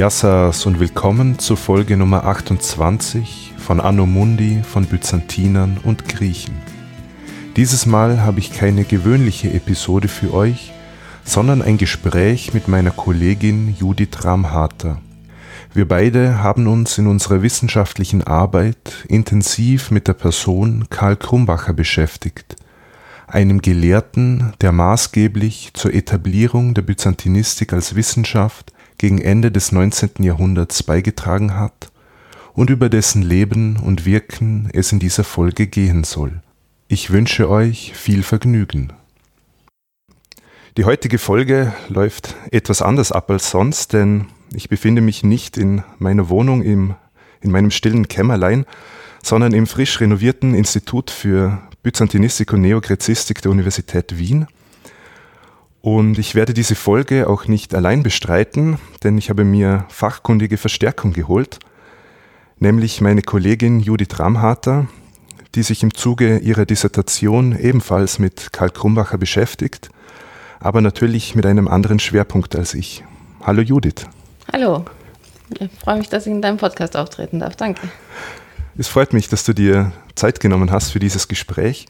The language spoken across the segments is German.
Yassas und willkommen zur Folge Nummer 28 von Anno Mundi von Byzantinern und Griechen. Dieses Mal habe ich keine gewöhnliche Episode für euch, sondern ein Gespräch mit meiner Kollegin Judith Ramharter. Wir beide haben uns in unserer wissenschaftlichen Arbeit intensiv mit der Person Karl Krumbacher beschäftigt, einem Gelehrten, der maßgeblich zur Etablierung der Byzantinistik als Wissenschaft gegen Ende des 19. Jahrhunderts beigetragen hat und über dessen Leben und Wirken es in dieser Folge gehen soll. Ich wünsche euch viel Vergnügen. Die heutige Folge läuft etwas anders ab als sonst, denn ich befinde mich nicht in meiner Wohnung im, in meinem stillen Kämmerlein, sondern im frisch renovierten Institut für Byzantinistik und Neogrezistik der Universität Wien – und ich werde diese Folge auch nicht allein bestreiten, denn ich habe mir fachkundige Verstärkung geholt, nämlich meine Kollegin Judith Ramharter, die sich im Zuge ihrer Dissertation ebenfalls mit Karl Krumbacher beschäftigt, aber natürlich mit einem anderen Schwerpunkt als ich. Hallo Judith. Hallo. Ich freue mich, dass ich in deinem Podcast auftreten darf. Danke. Es freut mich, dass du dir Zeit genommen hast für dieses Gespräch.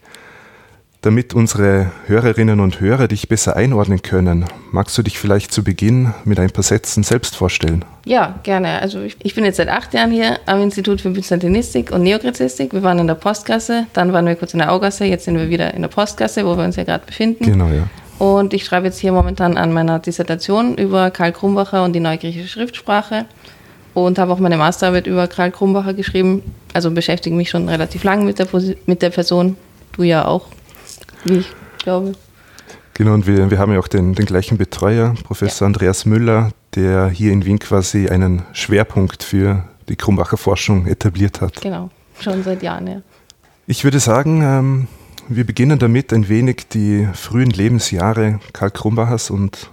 Damit unsere Hörerinnen und Hörer dich besser einordnen können, magst du dich vielleicht zu Beginn mit ein paar Sätzen selbst vorstellen? Ja, gerne. Also ich, ich bin jetzt seit acht Jahren hier am Institut für Byzantinistik und Neogräzistik. Wir waren in der Postgasse, dann waren wir kurz in der Augasse, jetzt sind wir wieder in der Postgasse, wo wir uns ja gerade befinden. Genau, ja. Und ich schreibe jetzt hier momentan an meiner Dissertation über Karl Krumbacher und die neugriechische Schriftsprache und habe auch meine Masterarbeit über Karl Krumbacher geschrieben. Also beschäftige mich schon relativ lange mit der, mit der Person. Du ja auch wie ich glaube. Genau, und wir, wir haben ja auch den, den gleichen Betreuer, Professor ja. Andreas Müller, der hier in Wien quasi einen Schwerpunkt für die Krumbacher Forschung etabliert hat. Genau, schon seit Jahren, ja. Ich würde sagen, ähm, wir beginnen damit, ein wenig die frühen Lebensjahre Karl Krumbachers und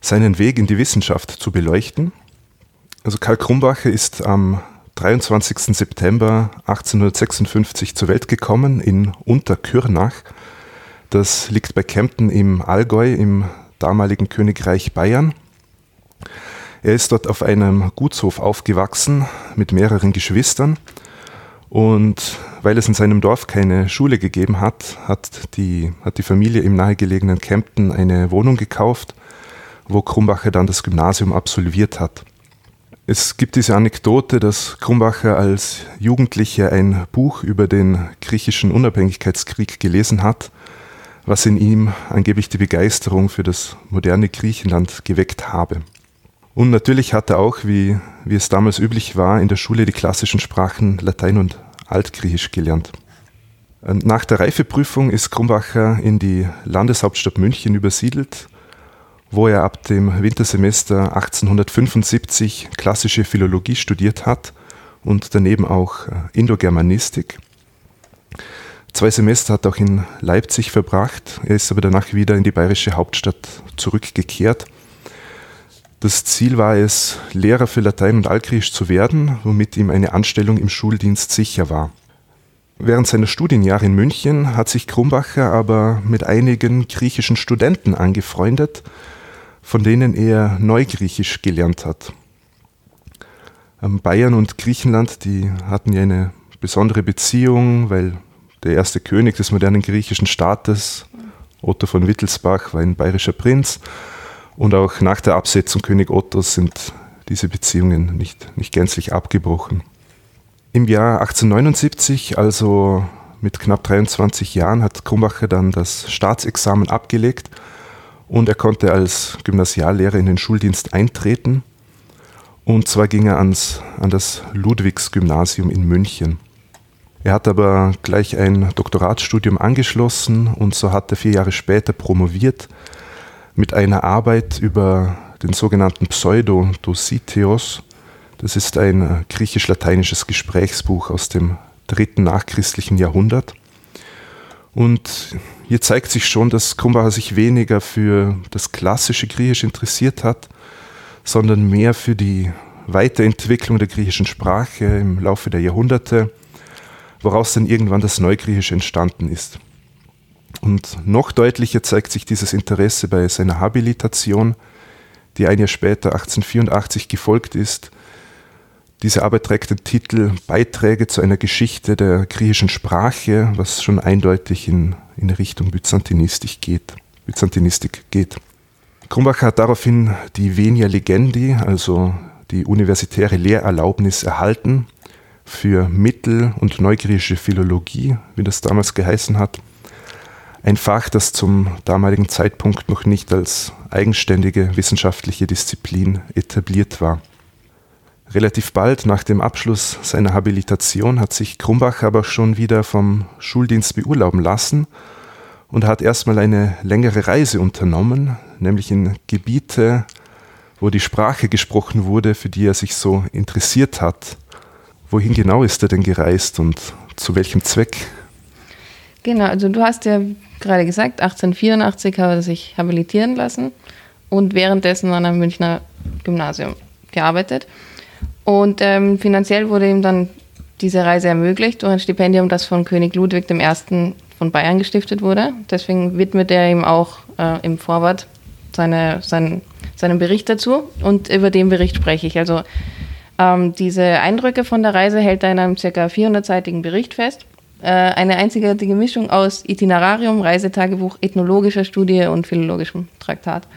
seinen Weg in die Wissenschaft zu beleuchten. Also Karl Krumbacher ist am 23. September 1856 zur Welt gekommen in Unterkürnach das liegt bei Kempten im Allgäu im damaligen Königreich Bayern. Er ist dort auf einem Gutshof aufgewachsen mit mehreren Geschwistern. Und weil es in seinem Dorf keine Schule gegeben hat, hat die, hat die Familie im nahegelegenen Kempten eine Wohnung gekauft, wo Krumbacher dann das Gymnasium absolviert hat. Es gibt diese Anekdote, dass Krumbacher als Jugendlicher ein Buch über den griechischen Unabhängigkeitskrieg gelesen hat was in ihm angeblich die Begeisterung für das moderne Griechenland geweckt habe. Und natürlich hat er auch, wie, wie es damals üblich war, in der Schule die klassischen Sprachen Latein und Altgriechisch gelernt. Nach der Reifeprüfung ist Krumbacher in die Landeshauptstadt München übersiedelt, wo er ab dem Wintersemester 1875 klassische Philologie studiert hat und daneben auch Indogermanistik. Zwei Semester hat er auch in Leipzig verbracht. Er ist aber danach wieder in die bayerische Hauptstadt zurückgekehrt. Das Ziel war es, Lehrer für Latein und Altgriechisch zu werden, womit ihm eine Anstellung im Schuldienst sicher war. Während seiner Studienjahre in München hat sich Krumbacher aber mit einigen griechischen Studenten angefreundet, von denen er Neugriechisch gelernt hat. Bayern und Griechenland, die hatten ja eine besondere Beziehung, weil der erste König des modernen griechischen Staates, Otto von Wittelsbach, war ein bayerischer Prinz. Und auch nach der Absetzung König Ottos sind diese Beziehungen nicht, nicht gänzlich abgebrochen. Im Jahr 1879, also mit knapp 23 Jahren, hat Krumbacher dann das Staatsexamen abgelegt und er konnte als Gymnasiallehrer in den Schuldienst eintreten. Und zwar ging er ans, an das Ludwigsgymnasium in München. Er hat aber gleich ein Doktoratsstudium angeschlossen und so hat er vier Jahre später promoviert mit einer Arbeit über den sogenannten Pseudo-Dositeos. Das ist ein griechisch-lateinisches Gesprächsbuch aus dem dritten nachchristlichen Jahrhundert. Und hier zeigt sich schon, dass Krumbacher sich weniger für das klassische Griechisch interessiert hat, sondern mehr für die Weiterentwicklung der griechischen Sprache im Laufe der Jahrhunderte woraus dann irgendwann das Neugriechisch entstanden ist. Und noch deutlicher zeigt sich dieses Interesse bei seiner Habilitation, die ein Jahr später 1884 gefolgt ist. Diese Arbeit trägt den Titel Beiträge zu einer Geschichte der griechischen Sprache, was schon eindeutig in, in Richtung Byzantinistik geht. Byzantinistik geht. Krumbacher hat daraufhin die Venia Legendi, also die universitäre Lehrerlaubnis, erhalten für Mittel- und neugriechische Philologie, wie das damals geheißen hat. Ein Fach, das zum damaligen Zeitpunkt noch nicht als eigenständige wissenschaftliche Disziplin etabliert war. Relativ bald nach dem Abschluss seiner Habilitation hat sich Krumbach aber schon wieder vom Schuldienst beurlauben lassen und hat erstmal eine längere Reise unternommen, nämlich in Gebiete, wo die Sprache gesprochen wurde, für die er sich so interessiert hat. Wohin genau ist er denn gereist und zu welchem Zweck? Genau, also du hast ja gerade gesagt, 1884 hat er sich habilitieren lassen und währenddessen an einem Münchner Gymnasium gearbeitet. Und ähm, finanziell wurde ihm dann diese Reise ermöglicht durch ein Stipendium, das von König Ludwig I. von Bayern gestiftet wurde. Deswegen widmet er ihm auch äh, im Vorwort seine, sein, seinen Bericht dazu und über den Bericht spreche ich. Also ähm, diese Eindrücke von der Reise hält er in einem ca. 400-seitigen Bericht fest. Äh, eine einzigartige Mischung aus Itinerarium, Reisetagebuch, ethnologischer Studie und philologischem Traktat.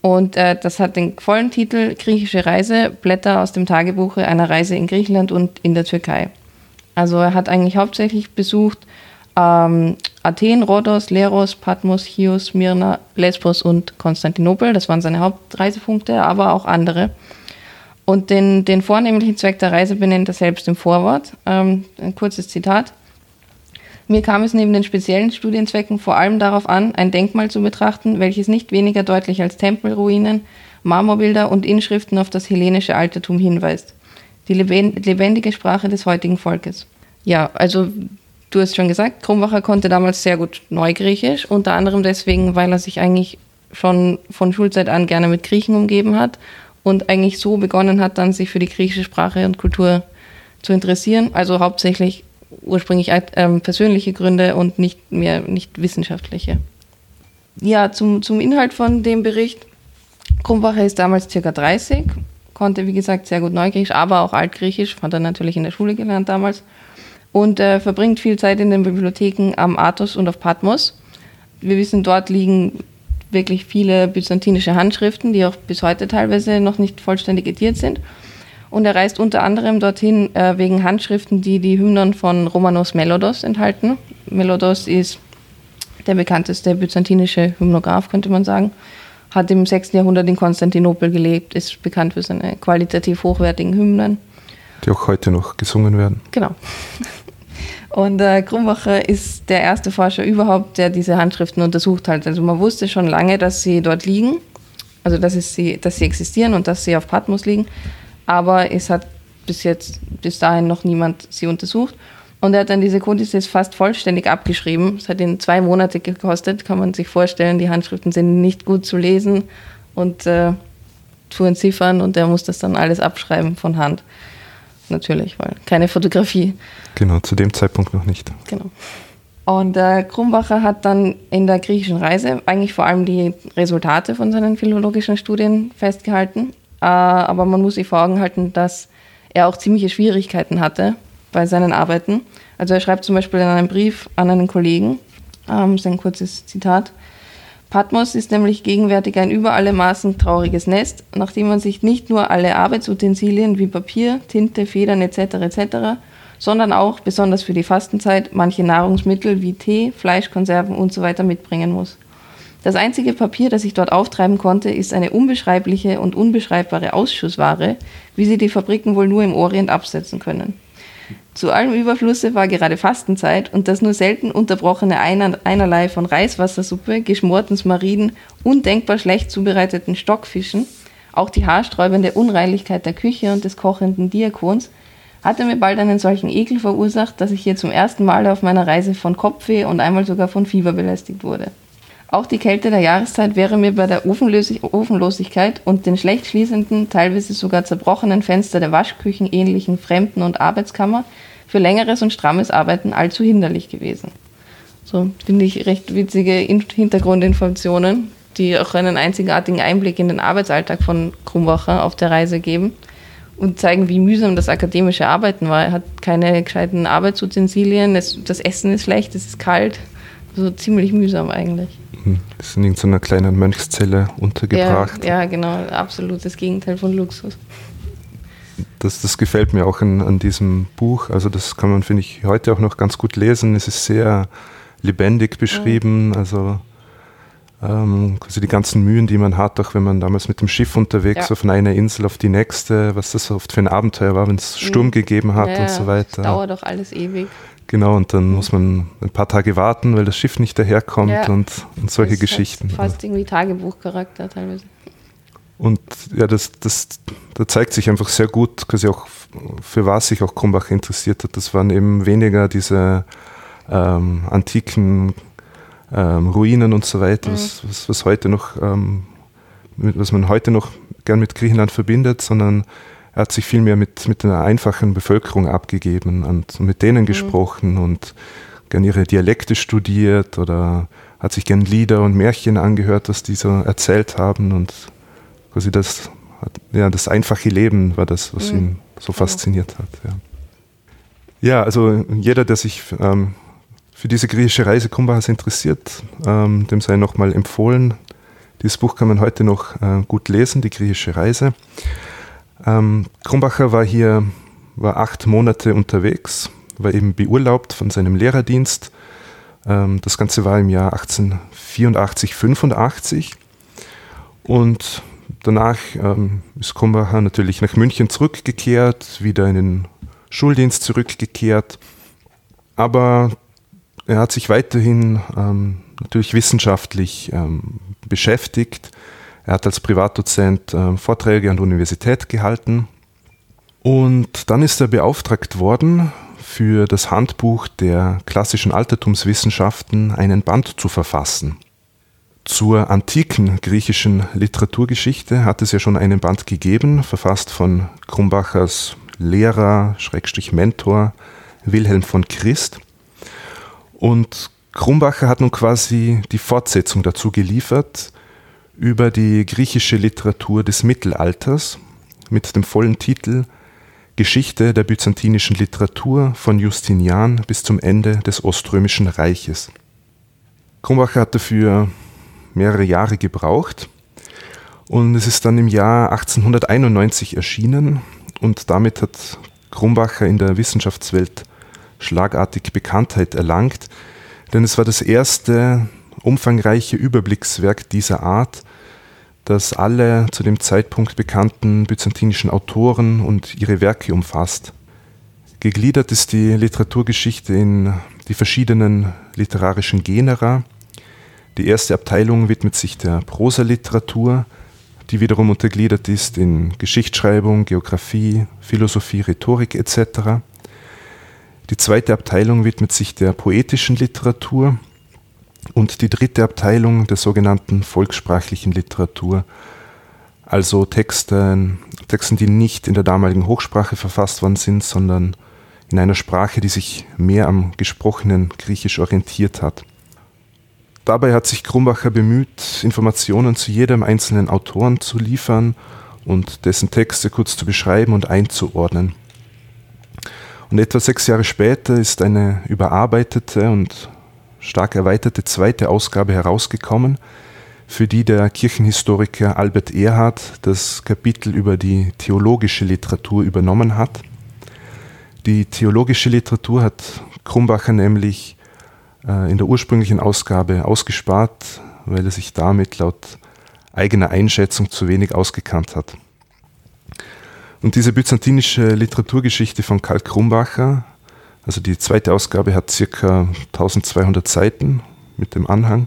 Und äh, das hat den vollen Titel Griechische Reise, Blätter aus dem Tagebuch einer Reise in Griechenland und in der Türkei. Also er hat eigentlich hauptsächlich besucht ähm, Athen, Rhodos, Leros, Patmos, Chios, Myrna, Lesbos und Konstantinopel. Das waren seine Hauptreisepunkte, aber auch andere. Und den, den vornehmlichen Zweck der Reise benennt er selbst im Vorwort. Ähm, ein kurzes Zitat. Mir kam es neben den speziellen Studienzwecken vor allem darauf an, ein Denkmal zu betrachten, welches nicht weniger deutlich als Tempelruinen, Marmorbilder und Inschriften auf das hellenische Altertum hinweist. Die lebendige Sprache des heutigen Volkes. Ja, also du hast schon gesagt, Krumbacher konnte damals sehr gut Neugriechisch, unter anderem deswegen, weil er sich eigentlich schon von Schulzeit an gerne mit Griechen umgeben hat und eigentlich so begonnen hat, dann sich für die griechische Sprache und Kultur zu interessieren. Also hauptsächlich ursprünglich ähm, persönliche Gründe und nicht mehr nicht wissenschaftliche. Ja, zum, zum Inhalt von dem Bericht. Krumbacher ist damals circa 30, konnte wie gesagt sehr gut Neugriechisch, aber auch Altgriechisch, hat er natürlich in der Schule gelernt damals und äh, verbringt viel Zeit in den Bibliotheken am Athos und auf Patmos. Wir wissen, dort liegen wirklich viele byzantinische Handschriften, die auch bis heute teilweise noch nicht vollständig ediert sind. Und er reist unter anderem dorthin äh, wegen Handschriften, die die Hymnen von Romanos Melodos enthalten. Melodos ist der bekannteste byzantinische Hymnograph, könnte man sagen. Hat im 6. Jahrhundert in Konstantinopel gelebt, ist bekannt für seine qualitativ hochwertigen Hymnen. Die auch heute noch gesungen werden. Genau. Und äh, Krumbacher ist der erste Forscher überhaupt, der diese Handschriften untersucht hat. Also man wusste schon lange, dass sie dort liegen, also dass, sie, dass sie existieren und dass sie auf Patmos liegen aber es hat bis jetzt, bis dahin noch niemand sie untersucht. Und er hat dann diese Codices fast vollständig abgeschrieben. Es hat ihn zwei Monate gekostet, kann man sich vorstellen. Die Handschriften sind nicht gut zu lesen und äh, zu entziffern und er muss das dann alles abschreiben von Hand. Natürlich, weil keine Fotografie. Genau, zu dem Zeitpunkt noch nicht. Genau. Und äh, Krumbacher hat dann in der griechischen Reise eigentlich vor allem die Resultate von seinen philologischen Studien festgehalten äh, aber man muss sich vor Augen halten, dass er auch ziemliche Schwierigkeiten hatte bei seinen Arbeiten. Also er schreibt zum Beispiel in einem Brief an einen Kollegen, ähm, ist ein kurzes Zitat, Patmos ist nämlich gegenwärtig ein über alle Maßen trauriges Nest, nachdem man sich nicht nur alle Arbeitsutensilien wie Papier, Tinte, Federn etc. etc., sondern auch, besonders für die Fastenzeit, manche Nahrungsmittel wie Tee, Fleisch, Konserven usw. So mitbringen muss. Das einzige Papier, das ich dort auftreiben konnte, ist eine unbeschreibliche und unbeschreibbare Ausschussware, wie sie die Fabriken wohl nur im Orient absetzen können. Zu allem Überflusse war gerade Fastenzeit und das nur selten unterbrochene Einer Einerlei von Reiswassersuppe, geschmorten Smariden, undenkbar schlecht zubereiteten Stockfischen, auch die haarsträubende Unreinlichkeit der Küche und des kochenden Diakons, hatte mir bald einen solchen Ekel verursacht, dass ich hier zum ersten Mal auf meiner Reise von Kopfweh und einmal sogar von Fieber belästigt wurde. Auch die Kälte der Jahreszeit wäre mir bei der Ofenlosigkeit und den schlecht schließenden, teilweise sogar zerbrochenen Fenster der Waschküchen ähnlichen Fremden- und Arbeitskammer für längeres und strammes Arbeiten allzu hinderlich gewesen. So finde ich recht witzige Hintergrundinformationen. die auch einen einzigartigen Einblick in den Arbeitsalltag von Krumbacher auf der Reise geben und zeigen, wie mühsam das akademische Arbeiten war. Er hat keine gescheiten Arbeitsutensilien, das, Essen ist schlecht, es ist kalt. So also ziemlich mühsam eigentlich. Hm, ist in irgendeiner kleinen Mönchszelle untergebracht. Ja, ja, genau, absolut das Gegenteil von Luxus. Das, das gefällt mir auch an, an diesem Buch. Also das kann man, finde ich, heute auch noch ganz gut lesen. Es ist sehr lebendig beschrieben. Mhm. Also ähm, quasi die ganzen Mühen, die man hat, auch wenn man damals mit dem Schiff unterwegs ja. von einer Insel auf die nächste, was das oft für ein Abenteuer war, wenn es Sturm mhm. gegeben hat ja, und so weiter. Das dauert doch alles ewig. Genau, und dann muss man ein paar Tage warten, weil das Schiff nicht daherkommt ja. und, und solche das Geschichten. Fast irgendwie Tagebuchcharakter teilweise. Und ja, das, das, da zeigt sich einfach sehr gut, quasi auch für was sich auch Krumbach interessiert hat. Das waren eben weniger diese ähm, antiken ähm, Ruinen und so weiter, mhm. was, was, was, heute noch, ähm, mit, was man heute noch gern mit Griechenland verbindet, sondern er hat sich vielmehr mit, mit einer einfachen Bevölkerung abgegeben und mit denen mhm. gesprochen und gern ihre Dialekte studiert oder hat sich gern Lieder und Märchen angehört, was die so erzählt haben und quasi das, ja, das einfache Leben war das, was mhm. ihn so fasziniert hat. Ja. ja, also jeder, der sich ähm, für diese griechische Reise Krumbachers interessiert, ähm, dem sei nochmal empfohlen. Dieses Buch kann man heute noch äh, gut lesen, die griechische Reise. Ähm, Krumbacher war hier, war acht Monate unterwegs, war eben beurlaubt von seinem Lehrerdienst. Ähm, das Ganze war im Jahr 1884, 85. Und danach ähm, ist Krumbacher natürlich nach München zurückgekehrt, wieder in den Schuldienst zurückgekehrt. Aber er hat sich weiterhin ähm, natürlich wissenschaftlich ähm, beschäftigt. Er hat als Privatdozent äh, Vorträge an der Universität gehalten. Und dann ist er beauftragt worden, für das Handbuch der klassischen Altertumswissenschaften einen Band zu verfassen. Zur antiken griechischen Literaturgeschichte hat es ja schon einen Band gegeben, verfasst von Krumbachers Lehrer, Schrägstrich Mentor Wilhelm von Christ. Und Krumbacher hat nun quasi die Fortsetzung dazu geliefert über die griechische Literatur des Mittelalters mit dem vollen Titel Geschichte der byzantinischen Literatur von Justinian bis zum Ende des Oströmischen Reiches. Krumbacher hat dafür mehrere Jahre gebraucht und es ist dann im Jahr 1891 erschienen und damit hat Krumbacher in der Wissenschaftswelt schlagartig Bekanntheit erlangt, denn es war das erste umfangreiche Überblickswerk dieser Art, das alle zu dem Zeitpunkt bekannten byzantinischen Autoren und ihre Werke umfasst. Gegliedert ist die Literaturgeschichte in die verschiedenen literarischen Genera. Die erste Abteilung widmet sich der Prosaliteratur, die wiederum untergliedert ist in Geschichtsschreibung, Geographie, Philosophie, Rhetorik etc. Die zweite Abteilung widmet sich der poetischen Literatur und die dritte Abteilung der sogenannten volkssprachlichen Literatur, also Texte, Texten, die nicht in der damaligen Hochsprache verfasst worden sind, sondern in einer Sprache, die sich mehr am gesprochenen Griechisch orientiert hat. Dabei hat sich Krumbacher bemüht, Informationen zu jedem einzelnen Autoren zu liefern und dessen Texte kurz zu beschreiben und einzuordnen. Und etwa sechs Jahre später ist eine überarbeitete und stark erweiterte zweite Ausgabe herausgekommen, für die der Kirchenhistoriker Albert Erhard das Kapitel über die theologische Literatur übernommen hat. Die theologische Literatur hat Krumbacher nämlich äh, in der ursprünglichen Ausgabe ausgespart, weil er sich damit laut eigener Einschätzung zu wenig ausgekannt hat. Und diese byzantinische Literaturgeschichte von Karl Krumbacher, also die zweite Ausgabe hat circa 1200 Seiten mit dem Anhang,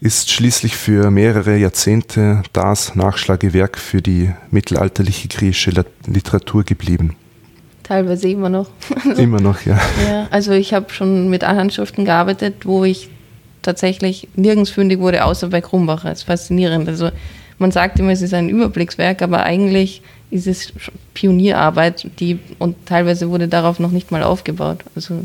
ist schließlich für mehrere Jahrzehnte das Nachschlagewerk für die mittelalterliche griechische Literatur geblieben. Teilweise immer noch. Also, immer noch, ja. ja also ich habe schon mit Anhandschriften gearbeitet, wo ich tatsächlich nirgends fündig wurde, außer bei Krumbacher. Das ist faszinierend. Also man sagt immer, es ist ein Überblickswerk, aber eigentlich ist es Pionierarbeit, die und teilweise wurde darauf noch nicht mal aufgebaut. Also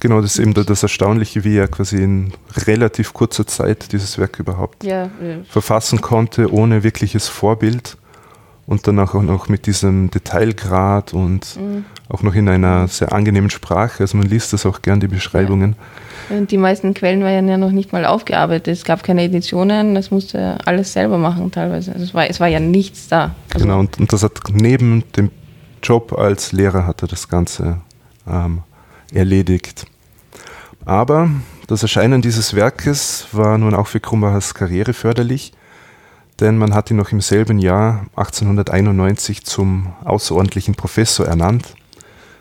Genau, das ist eben das Erstaunliche, wie er quasi in relativ kurzer Zeit dieses Werk überhaupt Ja, äh, verfassen konnte, ohne wirkliches Vorbild und dann auch noch mit diesem Detailgrad und Mhm. auch noch in einer sehr angenehmen Sprache. Also man liest das auch gern, die Beschreibungen. Und die meisten Quellen waren ja noch nicht mal aufgearbeitet. Es gab keine Editionen, das musste er alles selber machen teilweise. Also es, war, es war ja nichts da. Also, Genau, und, und das hat neben dem Job als Lehrer hat er das Ganze ähm, erledigt. Aber das Erscheinen dieses Werkes war nun auch für Krumbachers Karriere förderlich, denn man hat ihn noch im selben Jahr 1891 zum außerordentlichen Professor ernannt.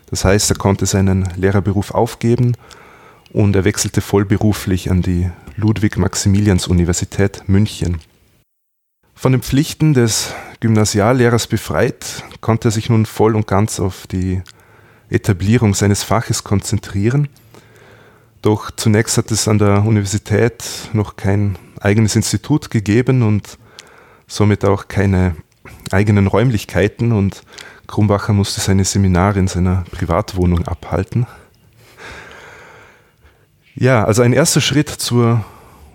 Das heißt, er konnte seinen Lehrerberuf aufgeben und er wechselte vollberuflich an die Ludwig-Maximilians-Universität München. Von den Pflichten des Gymnasiallehrers befreit, konnte er sich nun voll und ganz auf die Etablierung seines Faches konzentrieren. Doch zunächst hat es an der Universität noch kein eigenes Institut gegeben und somit auch keine eigenen Räumlichkeiten und Krumbacher musste seine Seminare in seiner Privatwohnung abhalten. Ja, also ein erster Schritt zur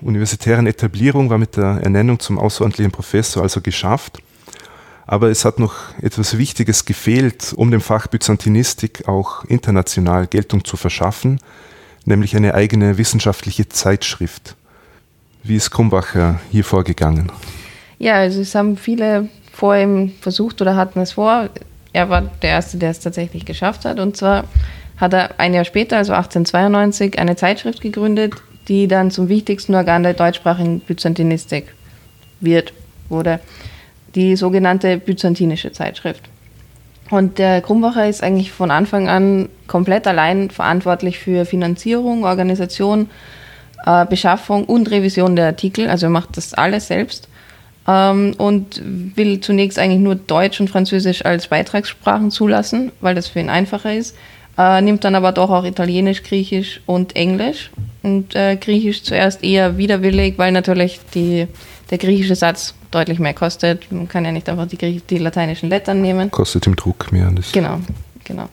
universitären Etablierung war mit der Ernennung zum außerordentlichen Professor also geschafft. Aber es hat noch etwas Wichtiges gefehlt, um dem Fach Byzantinistik auch international Geltung zu verschaffen, nämlich eine eigene wissenschaftliche Zeitschrift. Wie ist Krumbacher hier vorgegangen? Ja, also es haben viele vor ihm versucht oder hatten es vor. Er war der Erste, der es tatsächlich geschafft hat. Und zwar hat er ein Jahr später, also 1892, eine Zeitschrift gegründet, die dann zum wichtigsten Organ der deutschsprachigen Byzantinistik wird, wurde. Die sogenannte Byzantinische Zeitschrift. Und der Krumbacher ist eigentlich von Anfang an komplett allein verantwortlich für Finanzierung, Organisation, äh, Beschaffung und Revision der Artikel. Also er macht das alles selbst ähm, und will zunächst eigentlich nur Deutsch und Französisch als Beitragssprachen zulassen, weil das für ihn einfacher ist. Äh, nimmt dann aber doch auch Italienisch, Griechisch und Englisch. Und äh, Griechisch zuerst eher widerwillig, weil natürlich die, der griechische Satz deutlich mehr kostet. Man kann ja nicht einfach die, die lateinischen Lettern nehmen. Kostet im Druck mehr. Das Genau, genau.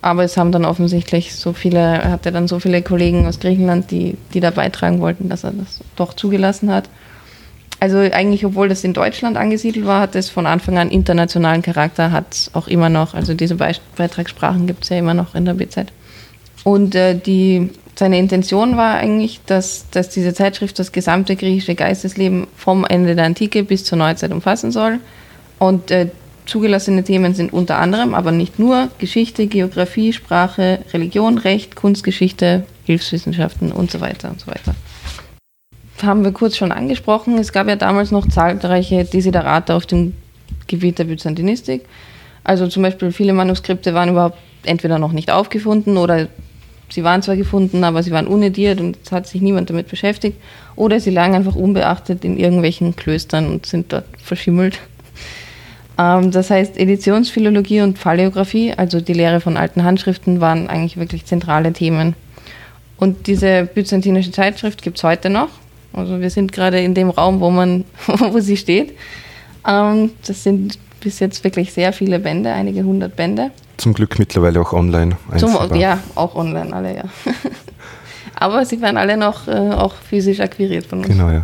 Aber es haben dann offensichtlich so viele, er hatte dann so viele Kollegen aus Griechenland, die, die da beitragen wollten, dass er das doch zugelassen hat. Also eigentlich, obwohl das in Deutschland angesiedelt war, hat es von Anfang an internationalen Charakter, hat es auch immer noch, also diese Be Beitragssprachen gibt es ja immer noch in der BZ. Und äh, die, seine Intention war eigentlich, dass, dass diese Zeitschrift das gesamte griechische Geistesleben vom Ende der Antike bis zur Neuzeit umfassen soll. Und äh, zugelassene Themen sind unter anderem, aber nicht nur, Geschichte, Geografie, Sprache, Religion, Recht, Kunstgeschichte, Hilfswissenschaften und so weiter und so weiter. Haben wir kurz schon angesprochen, es gab ja damals noch zahlreiche Desiderate auf dem Gebiet der Byzantinistik. Also zum Beispiel viele Manuskripte waren überhaupt entweder noch nicht aufgefunden oder sie waren zwar gefunden, aber sie waren unediert und es hat sich niemand damit beschäftigt. Oder sie lagen einfach unbeachtet in irgendwelchen Klöstern und sind dort verschimmelt. Ähm, das heißt, Editionsphilologie und Paläographie, also die Lehre von alten Handschriften, waren eigentlich wirklich zentrale Themen. Und diese byzantinische Zeitschrift gibt es heute noch. Also wir sind gerade in dem Raum, wo man, wo sie steht. Ähm, das sind bis jetzt wirklich sehr viele Bände, einige hundert Bände. Zum Glück mittlerweile auch online. Zum, ja, auch online alle, ja. Aber sie werden alle noch äh, auch physisch akquiriert von uns. Genau, ja.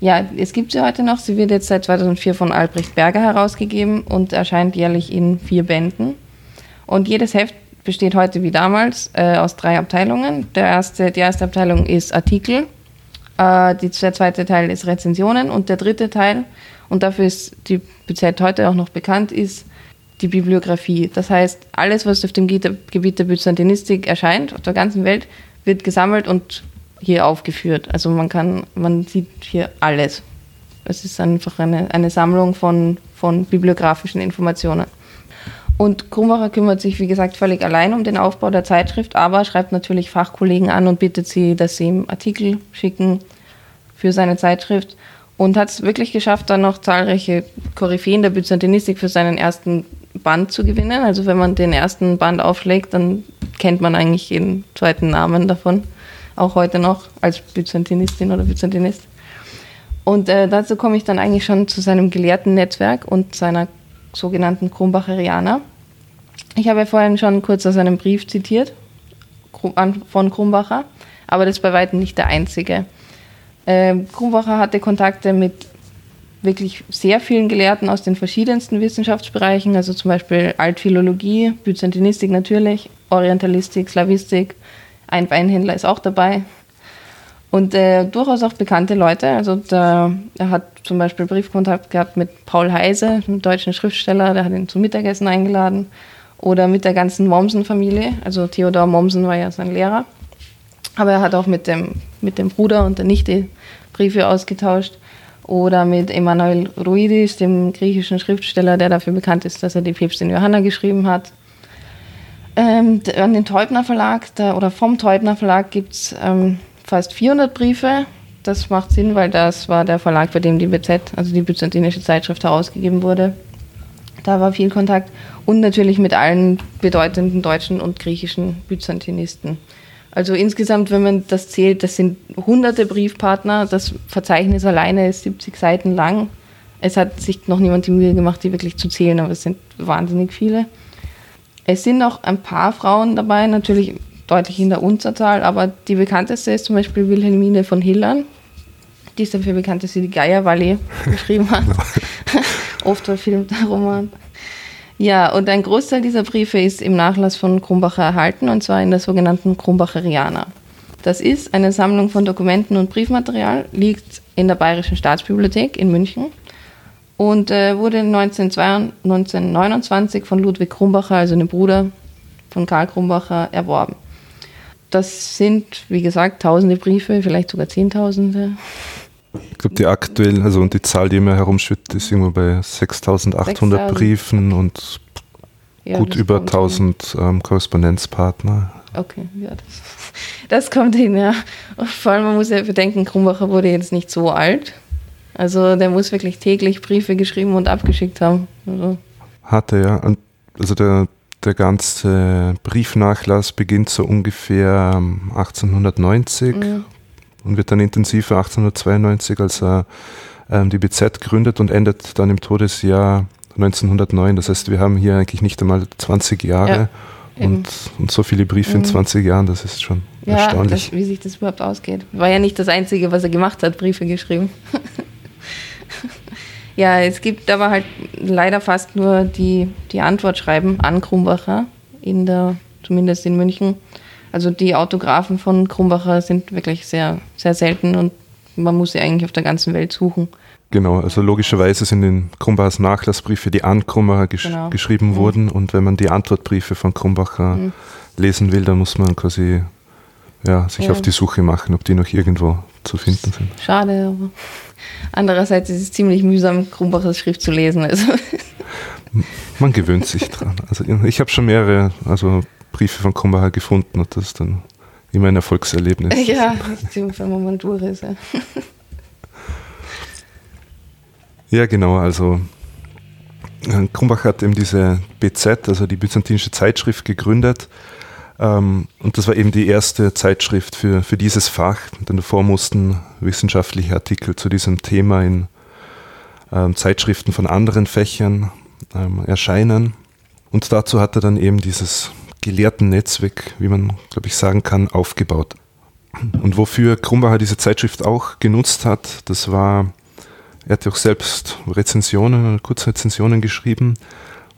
Ja, es gibt sie heute noch. Sie wird jetzt seit 2004 von Albrecht Berger herausgegeben und erscheint jährlich in vier Bänden. Und jedes Heft besteht heute wie damals äh, aus drei Abteilungen. Der erste, die erste Abteilung ist Artikel, äh, die, der zweite Teil ist Rezensionen und der dritte Teil, und dafür ist die BZ heute auch noch bekannt, ist die Bibliografie. Das heißt, alles, was auf dem Gebiet der Byzantinistik erscheint, auf der ganzen Welt, wird gesammelt und hier aufgeführt. Also man kann, man sieht hier alles. Es ist einfach eine, eine Sammlung von, von bibliografischen Informationen. Und Krumbacher kümmert sich, wie gesagt, völlig allein um den Aufbau der Zeitschrift, aber schreibt natürlich Fachkollegen an und bittet sie, dass sie ihm Artikel schicken für seine Zeitschrift. Und hat es wirklich geschafft, dann noch zahlreiche Koryphäen der Byzantinistik für seinen ersten Band zu gewinnen. Also wenn man den ersten Band aufschlägt, dann kennt man eigentlich jeden zweiten Namen davon, auch heute noch als Byzantinistin oder Byzantinist. Und äh, dazu komme ich dann eigentlich schon zu seinem gelehrten Netzwerk und seiner sogenannten Krumbacherianer. Ich habe ja vorhin schon kurz aus einem Brief zitiert. von Krumbacher, aber das ist bei weitem nicht der einzige. Ähm, Krumbacher hatte Kontakte mit wirklich sehr vielen Gelehrten aus den verschiedensten Wissenschaftsbereichen, also zum Beispiel Altphilologie, Byzantinistik natürlich, Orientalistik, Slavistik, ein Weinhändler ist auch dabei. Und äh, durchaus auch bekannte Leute. Also der, er hat zum Beispiel Briefkontakt gehabt mit Paul Heise, einem deutschen Schriftsteller, der hat ihn zum Mittagessen eingeladen. Oder mit der ganzen Mommsen-Familie. Also Theodor Mommsen war ja sein Lehrer. Aber er hat auch mit dem, mit dem Bruder und der Nichte Briefe ausgetauscht. Oder mit Emanuel Ruidis, dem griechischen Schriftsteller, der dafür bekannt ist, dass er die Päpstin Johanna geschrieben hat. Ähm, an den Teubner Verlag der, oder vom Teubner Verlag gibt es ähm, fast 400 Briefe. Das macht Sinn, weil das war der Verlag, bei dem die BZ, also die byzantinische Zeitschrift, herausgegeben wurde. Da war viel Kontakt und natürlich mit allen bedeutenden deutschen und griechischen Byzantinisten. Also insgesamt, wenn man das zählt, das sind hunderte Briefpartner. Das Verzeichnis alleine ist 70 Seiten lang. Es hat sich noch niemand die Mühe gemacht, die wirklich zu zählen, aber es sind wahnsinnig viele. Es sind auch ein paar Frauen dabei, natürlich deutlich in der Unterzahl, aber die bekannteste ist zum Beispiel Wilhelmine von Hillern. Die ist dafür bekannt, dass sie die Geiervalley geschrieben hat. Oft verfilmt der Roman. Ja, und ein Großteil dieser Briefe ist im Nachlass von Krumbacher erhalten, und zwar in der sogenannten Krumbacheriana. Das ist eine Sammlung von Dokumenten und Briefmaterial, liegt in der Bayerischen Staatsbibliothek in München und äh, wurde 1929 von Ludwig Krumbacher, also dem Bruder von Karl Krumbacher, erworben. Das sind, wie gesagt, tausende Briefe, vielleicht sogar zehntausende. Ich glaube, die aktuell, also und die Zahl, die immer herumschwirrt, ist irgendwo bei 6800 Briefen und ja, gut über 1000 ähm, Korrespondenzpartner. Okay, ja, das, das kommt hin, ja. vor allem, man muss ja bedenken, Krumbacher wurde jetzt nicht so alt. Also der muss wirklich täglich Briefe geschrieben und abgeschickt haben. Also. Hatte, ja. Und also der, der ganze Briefnachlass beginnt so ungefähr 1890 mhm und wird dann intensiver 1892, als er ähm, die BZ gründet und endet dann im Todesjahr 1909. Das heißt, wir haben hier eigentlich nicht einmal 20 Jahre ja, und, und, so viele Briefe mhm. in 20 Jahren, das ist schon ja, erstaunlich. Das, wie sich das überhaupt ausgeht. War ja nicht das Einzige, was er gemacht hat, Briefe geschrieben. ja, es gibt aber halt leider fast nur die, die Antwortschreiben an Krumbacher, in der, zumindest in München. Also die Autographen von Krumbacher sind wirklich sehr, sehr selten und man muss sie eigentlich auf der ganzen Welt suchen. Genau, also logischerweise sind in Krumbachers Nachlassbriefe, die an Krumbacher gesch genau. geschrieben mhm. wurden und wenn man die Antwortbriefe von Krumbacher mhm. lesen will, dann muss man quasi ja, sich ja. auf die Suche machen, ob die noch irgendwo zu finden sind. Schade, aber andererseits ist es ziemlich mühsam, Krumbachers Schrift zu lesen. Also. Man gewöhnt sich dran. Also ich habe schon mehrere, also Briefe von Krumbacher gefunden und das ist dann immer ein Erfolgserlebnis. Ja, wenn man durch ist. Ja. ja, genau, also äh, Krumbach hat eben diese BZ, also die Byzantinische Zeitschrift, gegründet. Ähm, und das war eben die erste Zeitschrift für, für dieses Fach. Denn davor mussten wissenschaftliche Artikel zu diesem Thema in ähm, Zeitschriften von anderen Fächern ähm, erscheinen. Und dazu hat er dann eben dieses gelehrten Netzwerk, wie man, glaube ich, sagen kann, aufgebaut. Und wofür Krumbacher diese Zeitschrift auch genutzt hat, das war, er hat ja auch selbst Rezensionen, Kurzrezensionen geschrieben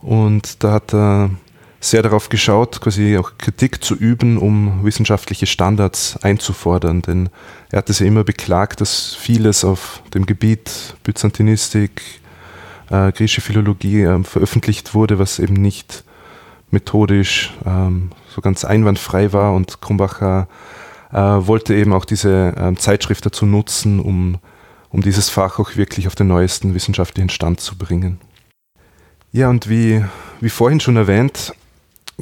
und da hat er sehr darauf geschaut, quasi auch Kritik zu üben, um wissenschaftliche Standards einzufordern. Denn er hat es ja immer beklagt, dass vieles auf dem Gebiet Byzantinistik, äh, griechische Philologie äh, veröffentlicht wurde, was eben nicht methodisch ähm, so ganz einwandfrei war und Krumbacher äh, wollte eben auch diese ähm, Zeitschrift dazu nutzen, um, um dieses Fach auch wirklich auf den neuesten wissenschaftlichen Stand zu bringen. Ja, und wie, wie vorhin schon erwähnt,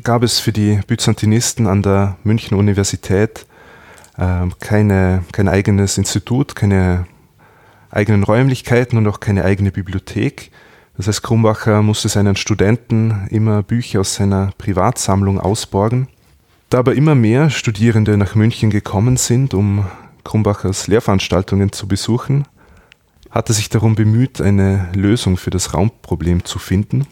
gab es für die Byzantinisten an der Münchner Universität äh, keine, kein eigenes Institut, keine eigenen Räumlichkeiten und auch keine eigene Bibliothek. Das heißt, Krumbacher musste seinen Studenten immer Bücher aus seiner Privatsammlung ausborgen. Da aber immer mehr Studierende nach München gekommen sind, um Krumbachers Lehrveranstaltungen zu besuchen, hat er sich darum bemüht, eine Lösung für das Raumproblem zu finden.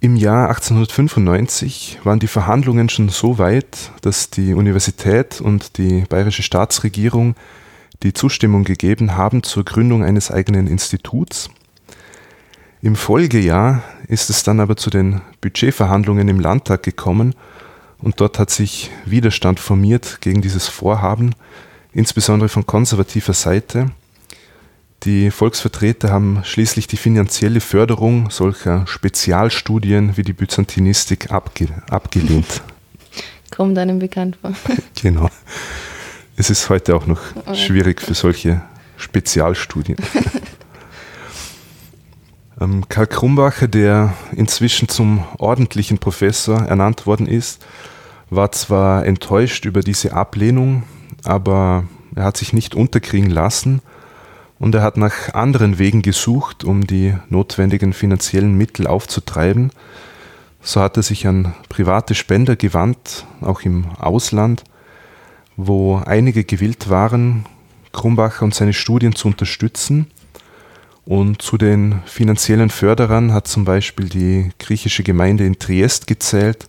Im Jahr 1895 waren die Verhandlungen schon so weit, dass die Universität und die bayerische Staatsregierung die Zustimmung gegeben haben zur Gründung eines eigenen Instituts. Im Folgejahr ist es dann aber zu den Budgetverhandlungen im Landtag gekommen und dort hat sich Widerstand formiert gegen dieses Vorhaben, insbesondere von konservativer Seite. Die Volksvertreter haben schließlich die finanzielle Förderung solcher Spezialstudien wie die Byzantinistik abge abgelehnt. Kommt einem bekannt vor. genau. Es ist heute auch noch schwierig für solche Spezialstudien. Ähm, Karl Krumbacher, der inzwischen zum ordentlichen Professor ernannt worden ist, war zwar enttäuscht über diese Ablehnung, aber er hat sich nicht unterkriegen lassen und er hat nach anderen Wegen gesucht, um die notwendigen finanziellen Mittel aufzutreiben. So hat er sich an private Spender gewandt, auch im Ausland, wo einige gewillt waren, Krumbacher und seine Studien zu unterstützen. Und zu den finanziellen Förderern hat zum Beispiel die griechische Gemeinde in Triest gezählt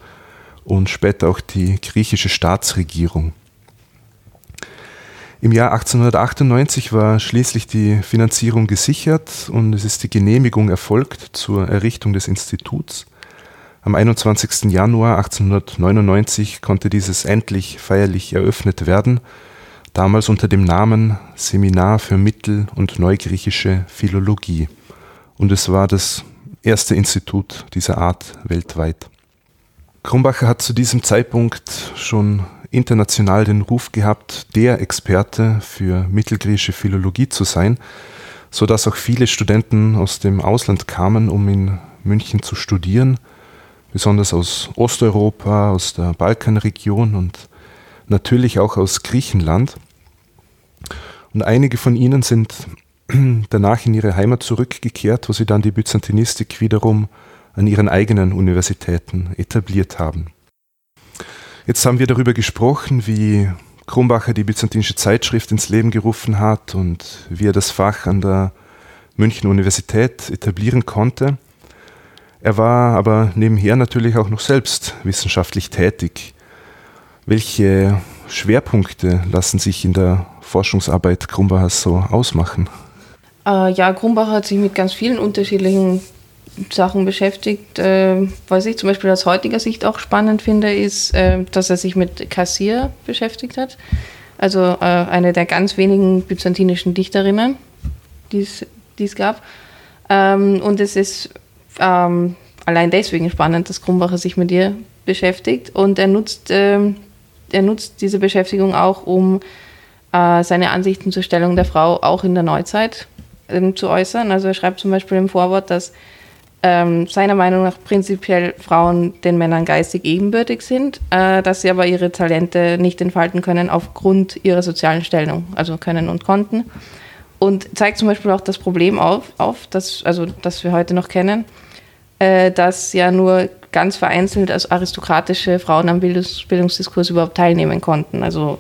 und später auch die griechische Staatsregierung. Im Jahr 1898 war schließlich die Finanzierung gesichert und es ist die Genehmigung erfolgt zur Errichtung des Instituts. Am 21. Januar 1899 konnte dieses endlich feierlich eröffnet werden damals unter dem Namen Seminar für Mittel- und Neugriechische Philologie. Und es war das erste Institut dieser Art weltweit. Krumbacher hat zu diesem Zeitpunkt schon international den Ruf gehabt, der Experte für mittelgriechische Philologie zu sein, so dass auch viele Studenten aus dem Ausland kamen, um in München zu studieren, besonders aus Osteuropa, aus der Balkanregion und natürlich auch aus Griechenland. Und einige von ihnen sind danach in ihre Heimat zurückgekehrt, wo sie dann die Byzantinistik wiederum an ihren eigenen Universitäten etabliert haben. Jetzt haben wir darüber gesprochen, wie Krumbacher die byzantinische Zeitschrift ins Leben gerufen hat und wie er das Fach an der München Universität etablieren konnte. Er war aber nebenher natürlich auch noch selbst wissenschaftlich tätig. Welche Schwerpunkte lassen sich in der Forschungsarbeit Krumbachers so ausmachen? Äh, ja, Krumbacher hat sich mit ganz vielen unterschiedlichen Sachen beschäftigt. Äh, was ich zum Beispiel aus heutiger Sicht auch spannend finde, ist, äh, dass er sich mit Kassir beschäftigt hat. Also äh, eine der ganz wenigen byzantinischen Dichterinnen, die es gab. Ähm, und es ist ähm, allein deswegen spannend, dass Krumbacher sich mit ihr beschäftigt. Und er nutzt ähm, er nutzt diese Beschäftigung auch, um äh, seine Ansichten zur Stellung der Frau auch in der Neuzeit ähm, zu äußern. Also er schreibt zum Beispiel im Vorwort, dass ähm, seiner Meinung nach prinzipiell Frauen den Männern geistig ebenbürtig sind, äh, dass sie aber ihre Talente nicht entfalten können aufgrund ihrer sozialen Stellung, also können und konnten. Und zeigt zum Beispiel auch das Problem auf, auf das, also das wir heute noch kennen, äh, dass ja nur ganz vereinzelt als aristokratische Frauen am Bildungs Bildungsdiskurs überhaupt teilnehmen konnten. Also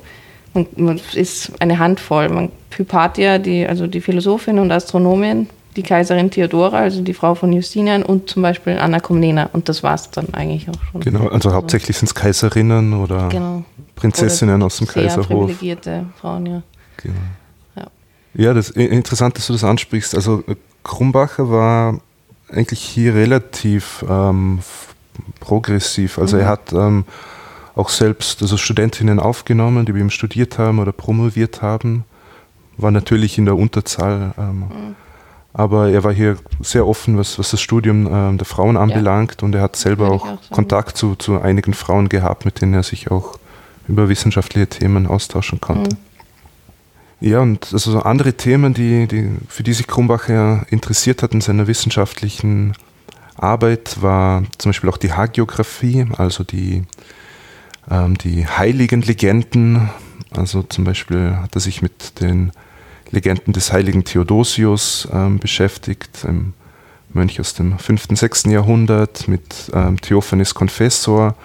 man, man ist eine Handvoll. Man, Hypatia, die, also die Philosophin und Astronomin, die Kaiserin Theodora, also die Frau von Justinian und zum Beispiel Anna Komnena. Und das war es dann eigentlich auch schon. Genau, also, also hauptsächlich sind es Kaiserinnen oder genau. Prinzessinnen oder aus dem sehr Kaiserhof. privilegierte Frauen, ja. Genau. Ja, ja das, interessant, dass du das ansprichst. Also Krumbacher war eigentlich hier relativ ähm, progressiv. Also mhm. er hat ähm, auch selbst also Studentinnen aufgenommen, die bei ihm studiert haben oder promoviert haben. War natürlich in der Unterzahl. Ähm, mhm. Aber er war hier sehr offen, was, was das Studium ähm, der Frauen anbelangt. Ja. Und er hat selber auch, auch Kontakt zu, zu einigen Frauen gehabt, mit denen er sich auch über wissenschaftliche Themen austauschen konnte. Mhm. Ja, und also andere Themen, die, die, für die sich Krumbacher interessiert hat in seiner wissenschaftlichen Arbeit war zum Beispiel auch die Hagiografie, also die, ähm, die heiligen Legenden. Also zum Beispiel hat er sich mit den Legenden des heiligen Theodosius ähm, beschäftigt, ein Mönch aus dem 5., und 6. Jahrhundert, mit ähm, Theophanes Confessor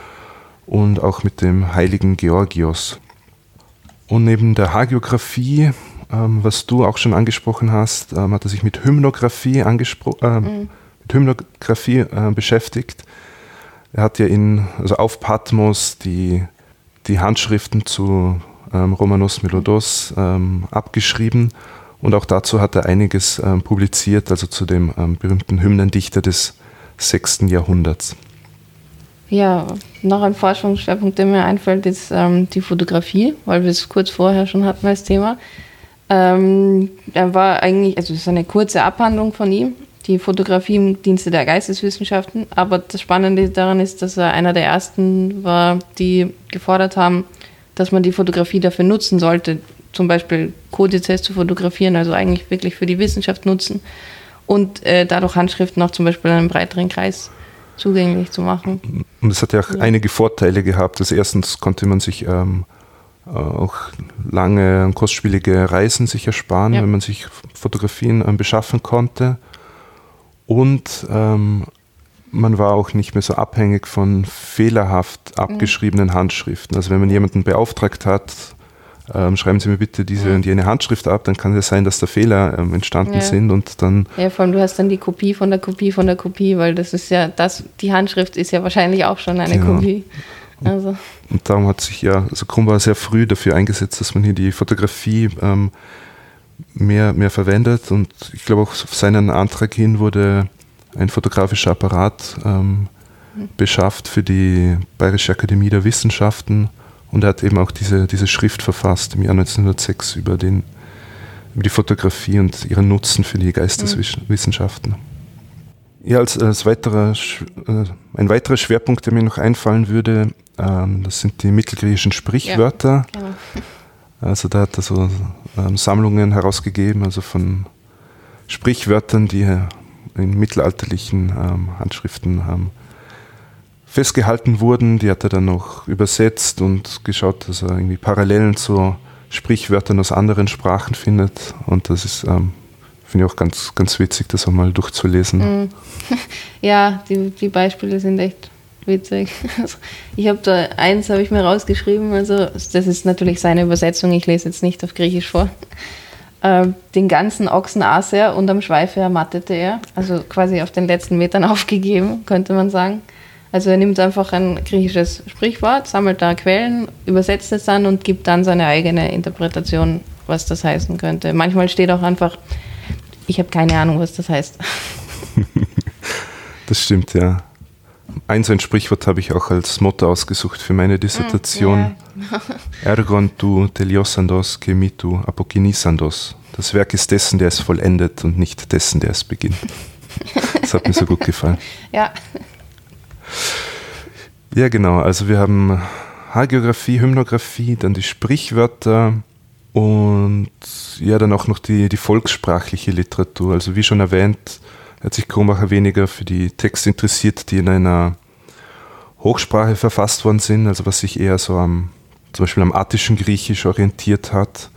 und auch mit dem heiligen Georgios. Und neben der Hagiografie, ähm, was du auch schon angesprochen hast, ähm, hat er sich mit Hymnographie angesprochen. Ähm, Hymnographie äh, beschäftigt. Er hat ja in, also auf Patmos die, die Handschriften zu ähm, Romanos Melodos ähm, abgeschrieben und auch dazu hat er einiges ähm, publiziert, also zu dem ähm, berühmten Hymnendichter des 6. Jahrhunderts. Ja, noch ein Forschungsschwerpunkt, der mir einfällt, ist ähm, die Fotografie, weil wir es kurz vorher schon hatten als Thema. Ähm, er war eigentlich, also es ist eine kurze Abhandlung von ihm, die Fotografie im Dienste der Geisteswissenschaften. Aber das Spannende daran ist, dass er einer der ersten war, die gefordert haben, dass man die Fotografie dafür nutzen sollte, zum Beispiel Kodizes zu fotografieren, also eigentlich wirklich für die Wissenschaft nutzen und äh, dadurch Handschriften auch zum Beispiel einem breiteren Kreis zugänglich zu machen. Und es hat ja auch ja. einige Vorteile gehabt. Also erstens konnte man sich ähm, auch lange und kostspielige Reisen sich ersparen, ja. wenn man sich Fotografien ähm, beschaffen konnte. Und ähm, man war auch nicht mehr so abhängig von fehlerhaft mhm. abgeschriebenen Handschriften. Also wenn man jemanden beauftragt hat, ähm, schreiben Sie mir bitte diese und jene Handschrift ab, dann kann es sein, dass da Fehler ähm, entstanden ja. sind und dann. Ja, vor allem du hast dann die Kopie von der Kopie von der Kopie, weil das ist ja, das, die Handschrift ist ja wahrscheinlich auch schon eine genau. Kopie. Also. Und darum hat sich ja, also Krumm war sehr früh dafür eingesetzt, dass man hier die Fotografie ähm, mehr, mehr verwendet und ich glaube auch auf seinen Antrag hin wurde ein fotografischer Apparat ähm, mhm. beschafft für die Bayerische Akademie der Wissenschaften und er hat eben auch diese, diese Schrift verfasst im Jahr 1906 über, den, über die Fotografie und ihren Nutzen für die Geisteswissenschaften. Ja, als, als weiterer, äh, ein weiterer Schwerpunkt, der mir noch einfallen würde, ähm, das sind die mittelgriechischen Sprichwörter. Ja, genau. Also da hat er so ähm, Sammlungen herausgegeben, also von Sprichwörtern, die in mittelalterlichen ähm, Handschriften ähm, festgehalten wurden. Die hat er dann noch übersetzt und geschaut, dass er irgendwie Parallelen zu Sprichwörtern aus anderen Sprachen findet. Und das ist, ähm, finde ich auch ganz, ganz witzig, das auch mal durchzulesen. Mm. Ja, die, die Beispiele sind echt witzig. Ich habe da eins, habe ich mir rausgeschrieben. Also das ist natürlich seine Übersetzung. Ich lese jetzt nicht auf Griechisch vor. Ähm, den ganzen Ochsen aß er und am Schweife ermattete er. Also quasi auf den letzten Metern aufgegeben, könnte man sagen. Also er nimmt einfach ein griechisches Sprichwort, sammelt da Quellen, übersetzt es dann und gibt dann seine eigene Interpretation, was das heißen könnte. Manchmal steht auch einfach, ich habe keine Ahnung, was das heißt. das stimmt, ja. Ein Sprichwort habe ich auch als Motto ausgesucht für meine Dissertation. Ergon tu teliosandos gemitu apokinisandos. Das Werk ist dessen, der es vollendet und nicht dessen, der es beginnt. Das hat mir so gut gefallen. Ja. Ja, genau. Also wir haben Hagiografie, Hymnographie, dann die Sprichwörter und ja, dann auch noch die, die volkssprachliche Literatur. Also wie schon erwähnt, hat sich Kronbacher weniger für die Texte interessiert, die in einer Hochsprache verfasst worden sind, also was sich eher so am, zum Beispiel am attischen Griechisch orientiert hat,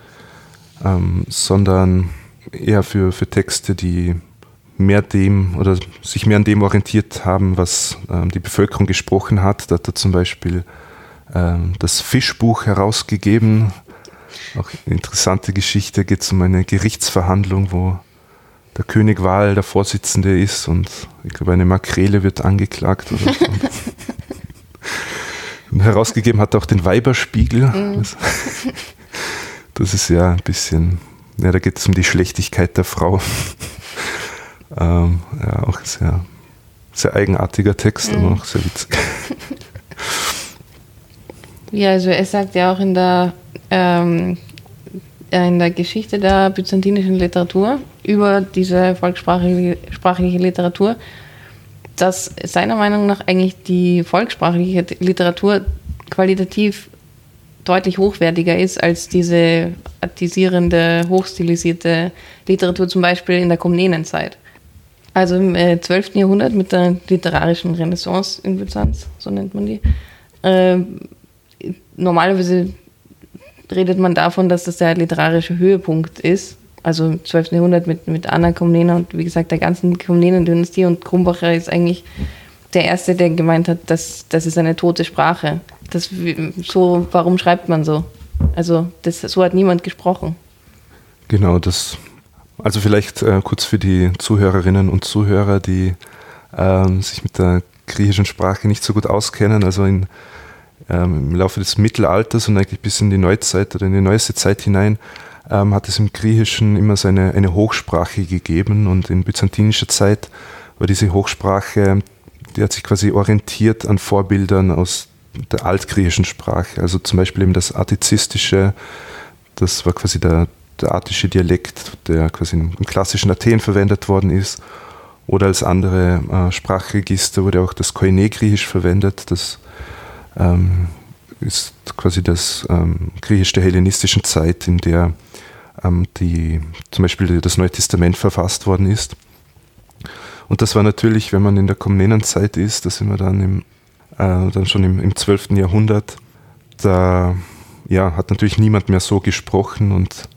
ähm, sondern eher für, für Texte, die mehr dem oder sich mehr an dem orientiert haben, was ähm, die Bevölkerung gesprochen hat. Da hat er zum Beispiel ähm, das Fischbuch herausgegeben. Auch eine interessante Geschichte, geht es um eine Gerichtsverhandlung, wo der König Wahl der Vorsitzende ist und ich glaube, eine Makrele wird angeklagt. Oder so. und herausgegeben hat er auch den Weiberspiegel. Mhm. Das, ist ja ein bisschen, ja, da geht es um die Schlechtigkeit der Frau. Ähm, ja, auch sehr, sehr eigenartiger Text, mhm. aber auch sehr witzig. Ja, also er sagt ja auch in der, ähm, in der Geschichte der byzantinischen Literatur über diese volkssprachliche Literatur, dass seiner Meinung nach eigentlich die volkssprachliche Literatur qualitativ deutlich hochwertiger ist als diese artisierende, hochstilisierte Literatur zum Beispiel in der Komnenenzeit. Also im äh, 12. Jahrhundert mit der literarischen Renaissance in Byzanz, so nennt man die. Äh, normalerweise redet man davon, dass das der literarische Höhepunkt ist. Also im 12. Jahrhundert mit, mit Anna Komnena und wie gesagt der ganzen Komnenen-Dynastie und Krumbacher ist eigentlich der Erste, der gemeint hat, dass das ist eine tote Sprache. Das, so, warum schreibt man so? Also das, so hat niemand gesprochen. Genau, das also vielleicht äh, kurz für die Zuhörerinnen und Zuhörer, die ähm, sich mit der griechischen Sprache nicht so gut auskennen. Also in, ähm, im Laufe des Mittelalters und eigentlich bis in die Neuzeit oder in die neueste Zeit hinein ähm, hat es im Griechischen immer so eine, eine Hochsprache gegeben und in byzantinischer Zeit war diese Hochsprache, die hat sich quasi orientiert an Vorbildern aus der altgriechischen Sprache. Also zum Beispiel eben das Attizistische, das war quasi der, der attische Dialekt, der quasi im klassischen Athen verwendet worden ist. Oder als andere äh, Sprachregister wurde auch das Koine-Griechisch verwendet. Das ähm, ist quasi das ähm, Griechisch der hellenistischen Zeit, in der ähm, die, zum Beispiel das Neue Testament verfasst worden ist. Und das war natürlich, wenn man in der Komnenenzeit ist, da sind wir dann, im, äh, dann schon im, im 12. Jahrhundert, da ja, hat natürlich niemand mehr so gesprochen und,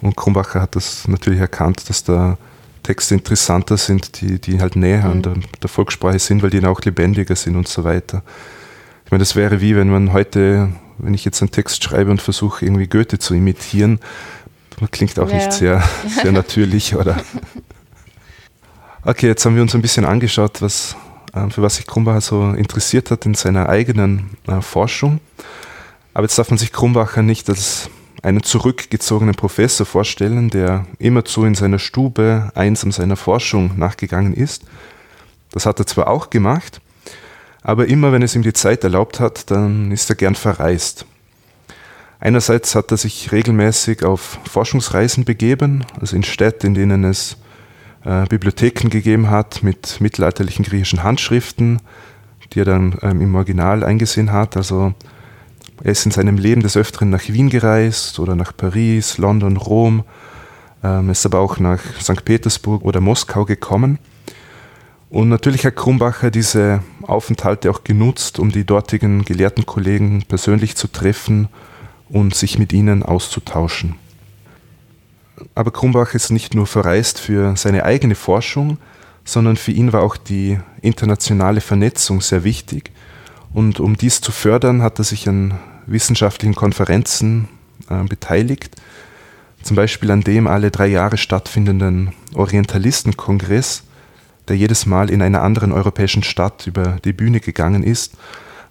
und Krumbacher hat das natürlich erkannt, dass da Texte interessanter sind, die, die halt näher mhm. an der, der, Volkssprache sind, weil die dann auch lebendiger sind und so weiter. Ich meine, das wäre wie, wenn man heute, wenn ich jetzt einen Text schreibe und versuche, irgendwie Goethe zu imitieren, klingt auch ja. nicht sehr, sehr natürlich, oder? Okay, jetzt haben wir uns ein bisschen angeschaut, was, äh, für was sich Krumbacher so interessiert hat in seiner eigenen äh, Forschung. Aber jetzt darf man sich Krumbacher nicht als einen zurückgezogenen Professor vorstellen, der immerzu in seiner Stube einsam seiner Forschung nachgegangen ist. Das hat er zwar auch gemacht, aber immer wenn es ihm die Zeit erlaubt hat, dann ist er gern verreist. Einerseits hat er sich regelmäßig auf Forschungsreisen begeben, also in Städte, in denen es äh, Bibliotheken gegeben hat mit mittelalterlichen griechischen Handschriften, die er dann ähm, im Original eingesehen hat. Also er ist in seinem Leben des Öfteren nach Wien gereist oder nach Paris, London, Rom. Ähm, ist aber auch nach St. Petersburg oder Moskau gekommen. Und natürlich hat Krumbacher diese Aufenthalte auch genutzt, um die dortigen gelehrten Kollegen persönlich zu treffen und sich mit ihnen auszutauschen. Aber Krumbach ist nicht nur verreist für seine eigene Forschung, sondern für ihn war auch die internationale Vernetzung sehr wichtig. Und um dies zu fördern, hat er sich an wissenschaftlichen Konferenzen äh, beteiligt, zum Beispiel an dem alle drei Jahre stattfindenden Orientalistenkongress, der jedes Mal in einer anderen europäischen Stadt über die Bühne gegangen ist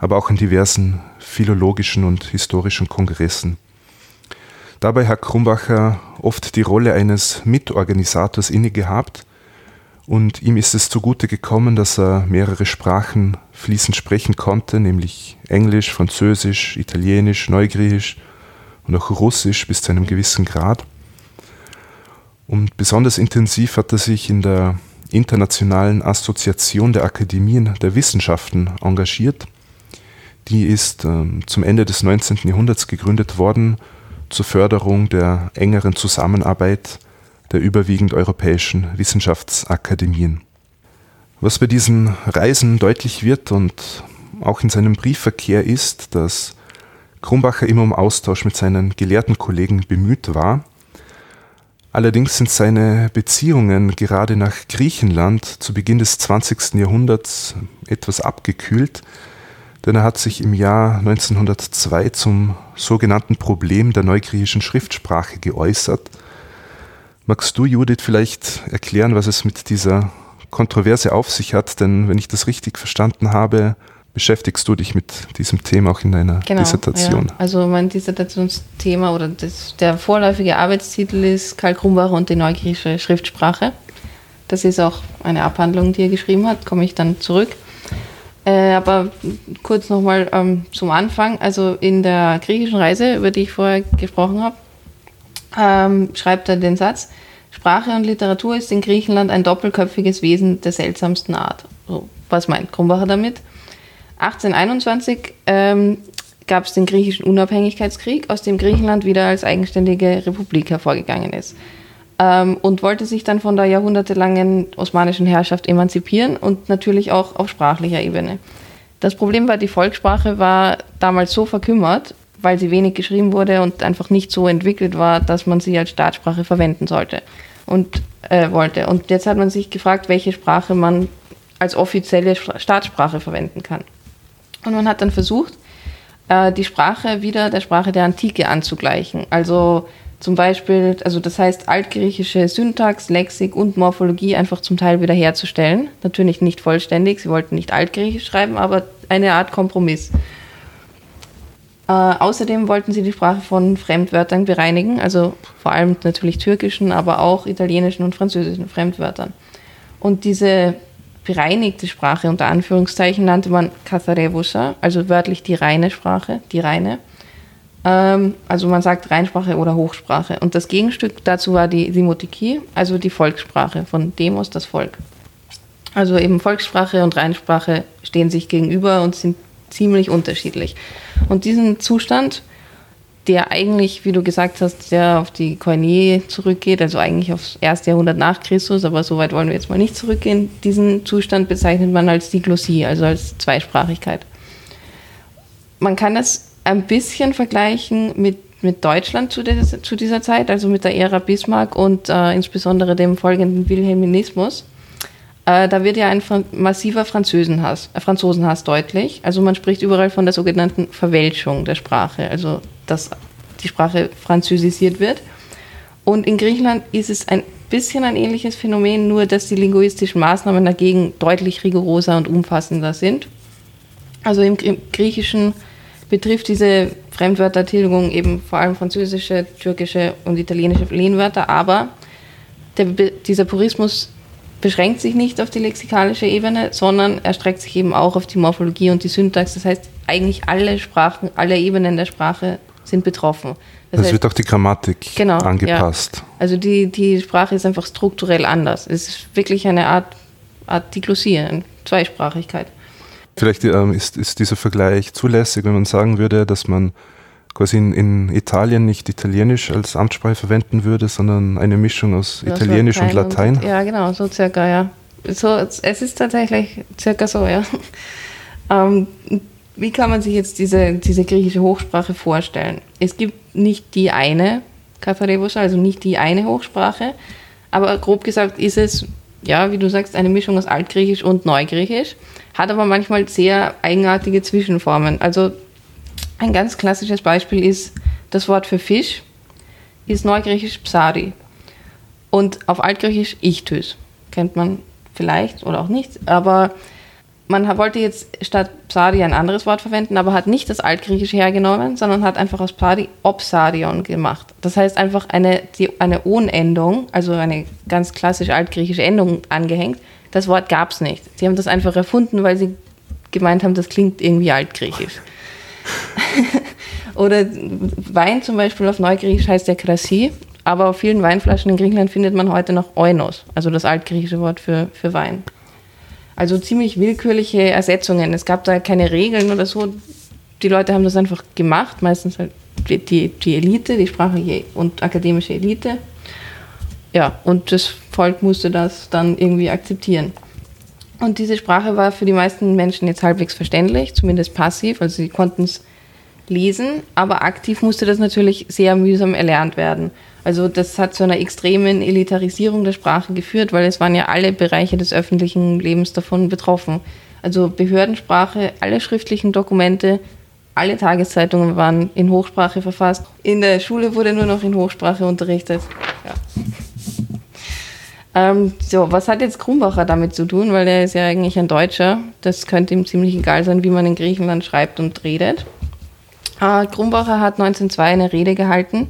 aber auch in diversen philologischen und historischen Kongressen. Dabei hat Krumbacher oft die Rolle eines Mitorganisators inne gehabt und ihm ist es zugute gekommen, dass er mehrere Sprachen fließend sprechen konnte, nämlich Englisch, Französisch, Italienisch, Neugriechisch und auch Russisch bis zu einem gewissen Grad. Und besonders intensiv hat er sich in der Internationalen Assoziation der Akademien der Wissenschaften engagiert die ist ähm, zum Ende des 19. Jahrhunderts gegründet worden zur Förderung der engeren Zusammenarbeit der überwiegend europäischen Wissenschaftsakademien. Was bei diesen Reisen deutlich wird und auch in seinem Briefverkehr ist, dass Krumbacher immer um Austausch mit seinen gelehrten Kollegen bemüht war. Allerdings sind seine Beziehungen gerade nach Griechenland zu Beginn des 20. Jahrhunderts etwas abgekühlt, denn er hat sich im Jahr 1902 zum sogenannten Problem der neugriechischen Schriftsprache geäußert. Magst du, Judith, vielleicht erklären, was es mit dieser Kontroverse auf sich hat? Denn wenn ich das richtig verstanden habe, beschäftigst du dich mit diesem Thema auch in deiner genau, Dissertation. Ja. Also mein Dissertationsthema oder das, der vorläufige Arbeitstitel ist Karl Krumbacher und die neugriechische Schriftsprache. Das ist auch eine Abhandlung, die er geschrieben hat, komme ich dann zurück. Äh, aber kurz nochmal ähm, zum Anfang. Also in der griechischen Reise, über die ich vorher gesprochen habe, ähm, schreibt er den Satz, Sprache und Literatur ist in Griechenland ein doppelköpfiges Wesen der seltsamsten Art. So, was meint Krumbacher damit? 1821 ähm, gab es den griechischen Unabhängigkeitskrieg, aus dem Griechenland wieder als eigenständige Republik hervorgegangen ist ähm, und wollte sich dann von der jahrhundertelangen osmanischen Herrschaft emanzipieren und natürlich auch auf sprachlicher Ebene. Das Problem war, die Volkssprache war damals so verkümmert, weil sie wenig geschrieben wurde und einfach nicht so entwickelt war, dass man sie als Staatssprache verwenden sollte und äh, wollte. Und jetzt hat man sich gefragt, welche Sprache man als offizielle Staatssprache verwenden kann. Und man hat dann versucht, äh, die Sprache wieder der Sprache der Antike anzugleichen. Also Zum Beispiel, also das heißt, altgriechische Syntax, Lexik und Morphologie einfach zum Teil wiederherzustellen. Natürlich nicht vollständig, sie wollten nicht altgriechisch schreiben, aber eine Art Kompromiss. Äh, außerdem wollten sie die Sprache von Fremdwörtern bereinigen, also vor allem natürlich türkischen, aber auch italienischen und französischen Fremdwörtern. Und diese bereinigte Sprache unter Anführungszeichen nannte man Katharevusa, also wörtlich die reine Sprache, die reine. Ähm, also man sagt Reinsprache oder Hochsprache. Und das Gegenstück dazu war die Simotiki, also die Volkssprache von Demos, das Volk. Also eben Volkssprache und Reinsprache stehen sich gegenüber und sind ziemlich unterschiedlich. Und diesen Zustand, der eigentlich, wie du gesagt hast, sehr auf die Koine zurückgeht, also eigentlich aufs erste Jahrhundert nach Christus, aber so weit wollen wir jetzt mal nicht zurückgehen, diesen Zustand bezeichnet man als Diglossie, also als Zweisprachigkeit. Man kann das ein bisschen vergleichen mit, mit Deutschland zu, des, zu dieser Zeit, also mit der Ära Bismarck und äh, insbesondere dem folgenden Wilhelminismus. Äh, da wird ja ein massiver Französenhass, äh, Franzosenhass deutlich. Also man spricht überall von der sogenannten Verwelschung der Sprache, also dass die Sprache französisiert wird. Und in Griechenland ist es ein bisschen ein ähnliches Phänomen, nur dass die linguistischen Maßnahmen dagegen deutlich rigoroser und umfassender sind. Also im Griechischen betrifft diese Fremdwörtertilgung eben vor allem französische, türkische und italienische Lehnwörter, aber der, dieser Purismus beschränkt sich nicht auf die lexikalische Ebene, sondern erstreckt sich eben auch auf die Morphologie und die Syntax. Das heißt, eigentlich alle Sprachen, alle Ebenen der Sprache sind betroffen. Das es heißt, wird auch die Grammatik genau, angepasst. Ja. Also die, die Sprache ist einfach strukturell anders. Es ist wirklich eine Art, Art Diglosie, eine Zweisprachigkeit. Vielleicht ähm, ist, ist dieser Vergleich zulässig, wenn man sagen würde, dass man quasi in, in, Italien nicht Italienisch als Amtssprache verwenden würde, sondern eine Mischung aus ja, Italienisch und Latein. Und, ja, genau, so circa, ja. So, es ist tatsächlich circa so, ja. Ähm, wie kann man sich jetzt diese, diese griechische Hochsprache vorstellen? Es gibt nicht die eine Katharebus, also nicht die eine Hochsprache, aber grob gesagt ist es, ja, wie du sagst, eine Mischung aus Altgriechisch und Neugriechisch hat aber manchmal sehr eigenartige Zwischenformen. Also ein ganz klassisches Beispiel ist das Wort für Fisch, ist neugriechisch Psari und auf altgriechisch Ichthys. Kennt man vielleicht oder auch nicht, aber man wollte jetzt statt Psari ein anderes Wort verwenden, aber hat nicht das Altgriechische hergenommen, sondern hat einfach aus Psari Opsarion gemacht. Das heißt einfach eine, die, eine Ohnendung, also eine ganz klassische altgriechische Endung angehängt, das Wort gab es nicht. Sie haben das einfach erfunden, weil sie gemeint haben, das klingt irgendwie altgriechisch. Oder Wein zum Beispiel auf Neugriechisch heißt ja Krasi, aber auf vielen Weinflaschen in Griechenland findet man heute noch Oinos, also das altgriechische Wort für, für Wein. Also ziemlich willkürliche Ersetzungen. Es gab da keine Regeln oder so. Die Leute haben das einfach gemacht, meistens halt die, die Elite, die sprachliche und akademische Elite. Ja, und das Volk musste das dann irgendwie akzeptieren. Und diese Sprache war für die meisten Menschen jetzt halbwegs verständlich, zumindest passiv, also sie konnten es lesen, aber aktiv musste das natürlich sehr mühsam erlernt werden. Also das hat zu einer extremen Elitarisierung der Sprache geführt, weil es waren ja alle Bereiche des öffentlichen Lebens davon betroffen. Also Behördensprache, alle schriftlichen Dokumente, alle Tageszeitungen waren in Hochsprache verfasst. In der Schule wurde nur noch in Hochsprache unterrichtet. Ja. Ähm, so, was hat jetzt Krumbacher damit zu tun? Weil er ist ja eigentlich ein Deutscher. Das könnte ihm ziemlich egal sein, wie man in Griechenland schreibt und redet. Äh, Krumbacher hat 1902 eine Rede gehalten,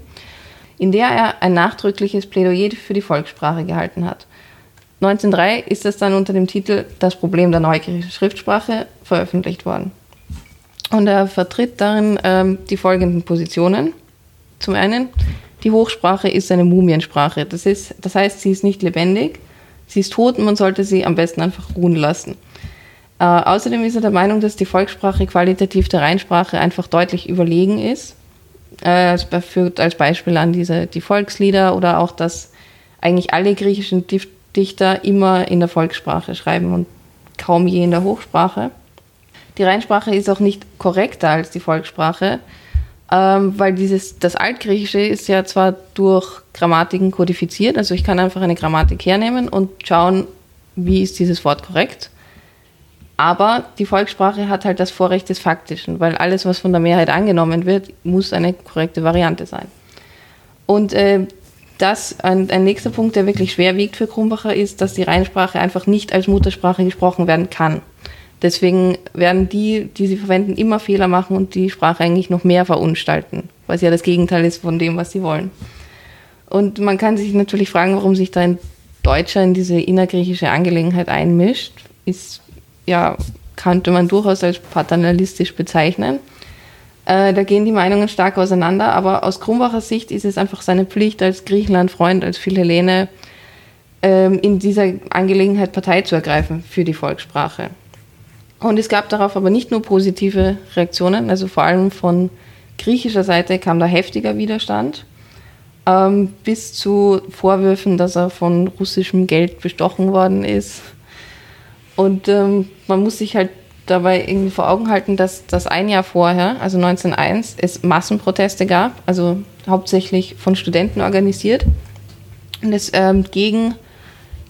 in der er ein nachdrückliches Plädoyer für die Volkssprache gehalten hat. 1903 ist das dann unter dem Titel Das Problem der neugriechischen Schriftsprache veröffentlicht worden. Und er vertritt darin ähm, die folgenden Positionen. Zum einen, die Hochsprache ist eine Mumiensprache. Das, ist, das heißt, sie ist nicht lebendig, sie ist tot und man sollte sie am besten einfach ruhen lassen. Äh, außerdem ist er der Meinung, dass die Volkssprache qualitativ der Reinsprache einfach deutlich überlegen ist. Äh, er führt als Beispiel an diese, die Volkslieder oder auch, dass eigentlich alle griechischen Dichter immer in der Volkssprache schreiben und kaum je in der Hochsprache. Die Reinsprache ist auch nicht korrekter als die Volkssprache, ähm, weil dieses, das Altgriechische ist ja zwar durch Grammatiken kodifiziert, also ich kann einfach eine Grammatik hernehmen und schauen, wie ist dieses Wort korrekt. Aber die Volkssprache hat halt das Vorrecht des Faktischen, weil alles, was von der Mehrheit angenommen wird, muss eine korrekte Variante sein. Und äh, das, ein, ein nächster Punkt, der wirklich schwer wiegt für Krumbacher, ist, dass die Rheinsprache einfach nicht als Muttersprache gesprochen werden kann. Deswegen werden die, die sie verwenden, immer Fehler machen und die Sprache eigentlich noch mehr verunstalten, was ja das Gegenteil ist von dem, was sie wollen. Und man kann sich natürlich fragen, warum sich da ein Deutscher in diese innergriechische Angelegenheit einmischt. Ist ja, könnte man durchaus als paternalistisch bezeichnen. Äh, da gehen die Meinungen stark auseinander, aber aus Krumbacher Sicht ist es einfach seine Pflicht als Griechenland-Freund, als Philhellene, ähm, in dieser Angelegenheit Partei zu ergreifen für die Volkssprache. Und es gab darauf aber nicht nur positive Reaktionen, also vor allem von griechischer Seite kam da heftiger Widerstand, ähm, bis zu Vorwürfen, dass er von russischem Geld bestochen worden ist. Und ähm, man muss sich halt dabei irgendwie vor Augen halten, dass das ein Jahr vorher, also 1901, es Massenproteste gab, also hauptsächlich von Studenten organisiert, und es ähm, gegen,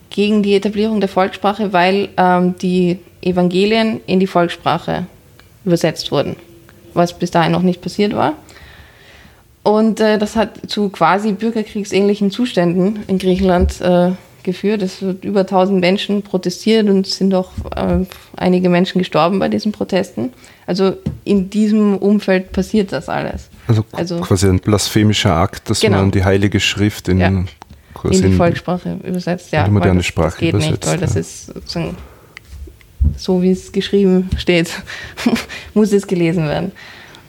gegen die Etablierung der Volkssprache, weil ähm, die Evangelien in die Volkssprache übersetzt wurden, was bis dahin noch nicht passiert war. Und äh, das hat zu quasi bürgerkriegsähnlichen Zuständen in Griechenland äh, geführt. Es wird über 1000 Menschen protestiert und es sind auch äh, einige Menschen gestorben bei diesen Protesten. Also in diesem Umfeld passiert das alles. Also, also quasi ein blasphemischer Akt, dass genau. man die Heilige Schrift in, ja. in die Volkssprache übersetzt. Ja, in die moderne Sprache das geht übersetzt. Nicht, weil ja. das ist sozusagen so, wie es geschrieben steht, muss es gelesen werden.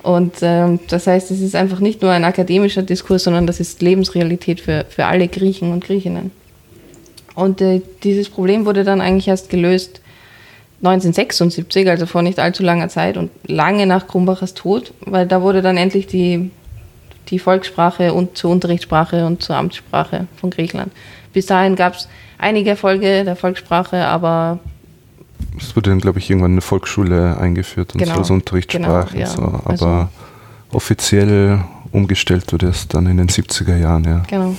Und ähm, das heißt, es ist einfach nicht nur ein akademischer Diskurs, sondern das ist Lebensrealität für, für alle Griechen und Griechinnen. Und äh, dieses Problem wurde dann eigentlich erst gelöst 1976, also vor nicht allzu langer Zeit und lange nach Krumbachers Tod, weil da wurde dann endlich die, die Volkssprache und zur Unterrichtssprache und zur Amtssprache von Griechenland. Bis dahin gab es einige Erfolge der Volkssprache, aber es wurde dann, glaube ich, irgendwann eine Volksschule eingeführt und genau, so als Unterrichtssprache. Genau, ja. so. Aber also, offiziell umgestellt wurde es dann in den 70er Jahren, ja. Genau.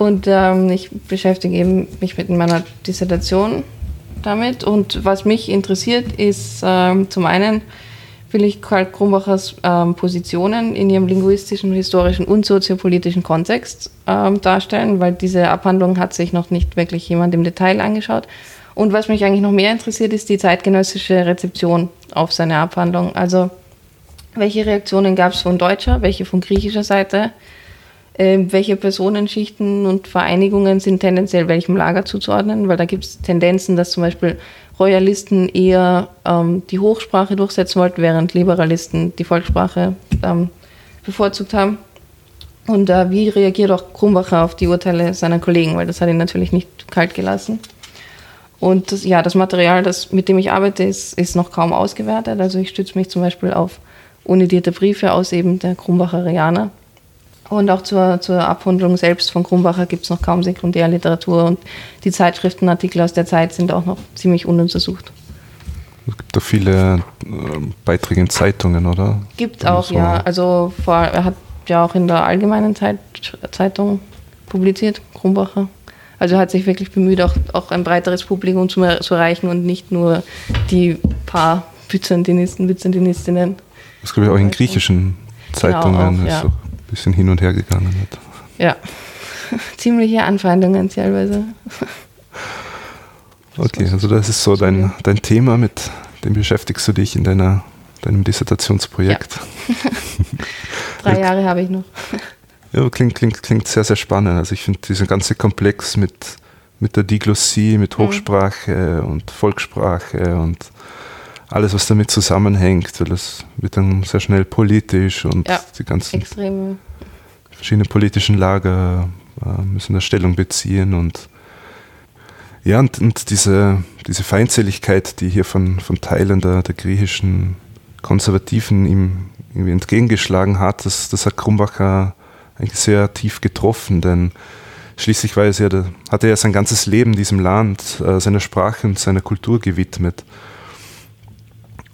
Und ähm, ich beschäftige eben mich mit meiner Dissertation damit. Und was mich interessiert, ist ähm, zum einen, will ich Karl Krumbachers ähm, Positionen in ihrem linguistischen, historischen und soziopolitischen Kontext ähm, darstellen, weil diese Abhandlung hat sich noch nicht wirklich jemand im Detail angeschaut. Und was mich eigentlich noch mehr interessiert, ist die zeitgenössische Rezeption auf seine Abhandlung. Also welche Reaktionen gab es von deutscher, welche von griechischer Seite? Äh, welche Personenschichten und Vereinigungen sind tendenziell welchem Lager zuzuordnen, weil da gibt es Tendenzen, dass zum Beispiel Royalisten eher ähm, die Hochsprache durchsetzen wollten, während Liberalisten die Volkssprache ähm, bevorzugt haben. Und äh, wie reagiert auch Krumbacher auf die Urteile seiner Kollegen, weil das hat ihn natürlich nicht kalt gelassen. Und das, ja, das Material, das, mit dem ich arbeite, ist, ist noch kaum ausgewertet. Also ich stütze mich zum Beispiel auf unidierte Briefe aus eben der Krumbacherianer und auch zur, zur Abhandlung selbst von Krumbacher gibt es noch kaum Sekundärliteratur und die Zeitschriftenartikel aus der Zeit sind auch noch ziemlich ununtersucht. Es gibt da viele äh, Beiträge in Zeitungen, oder? Gibt auch, so. ja. Also vor, er hat ja auch in der Allgemeinen Zeit, Zeitung publiziert, Krumbacher. Also er hat sich wirklich bemüht, auch, auch ein breiteres Publikum zu, zu erreichen und nicht nur die paar Byzantinisten, Byzantinistinnen. Das glaube ich auch in griechischen Zeitungen. Genau, auch, ja bisschen hin und her gegangen hat. Ja, ziemliche Anfeindungen teilweise. Okay, also das ist so dein, dein Thema, mit dem beschäftigst du dich in deiner, deinem Dissertationsprojekt. Ja. Drei Jahre habe ich noch. Ja, klingt, klingt, klingt sehr, sehr spannend. Also ich finde diesen ganzen Komplex mit, mit der Diglossie, mit mhm. Hochsprache mhm. und Volkssprache und alles, was damit zusammenhängt, weil das wird dann sehr schnell politisch und ja, die ganzen extreme. verschiedenen politischen Lager äh, müssen da Stellung beziehen und ja, und, und, diese, diese Feindseligkeit, die hier von, von Teilen der, der griechischen Konservativen ihm irgendwie entgegengeschlagen hat, das, das hat Krumbacher eigentlich sehr tief getroffen, denn schließlich war er ja, hat er ja sein ganzes Leben diesem Land, äh, seiner Sprache und seiner Kultur gewidmet.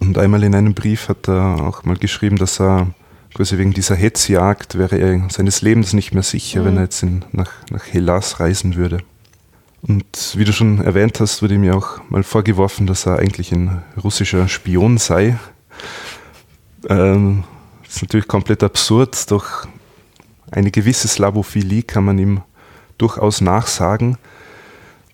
Und einmal in einem Brief hat er auch mal geschrieben, dass er quasi wegen dieser Hetzjagd wäre er seines Lebens nicht mehr sicher, mhm. wenn er jetzt in, nach, nach Hellas reisen würde. Und wie du schon erwähnt hast, wurde ihm ja auch mal vorgeworfen, dass er eigentlich ein russischer Spion sei. Ähm, das ist natürlich komplett absurd, doch eine gewisse Slavophilie kann man ihm durchaus nachsagen.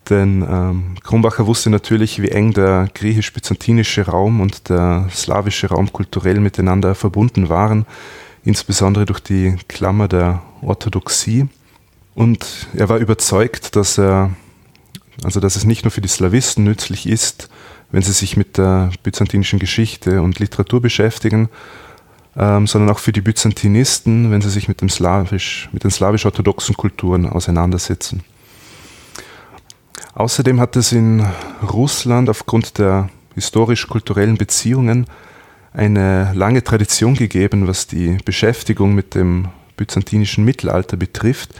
Denn ähm, Krumbacher wusste natürlich, wie eng der griechisch-byzantinische Raum und der slawische Raum kulturell miteinander verbunden waren, insbesondere durch die Klammer der Orthodoxie. Und er war überzeugt, dass er, also dass es nicht nur für die Slawisten nützlich ist, wenn sie sich mit der byzantinischen Geschichte und Literatur beschäftigen, ähm, sondern auch für die Byzantinisten, wenn sie sich mit, dem Slawisch, mit den slawisch-orthodoxen Kulturen auseinandersetzen. Außerdem hat es in Russland aufgrund der historisch-kulturellen Beziehungen eine lange Tradition gegeben, was die Beschäftigung mit dem byzantinischen Mittelalter betrifft.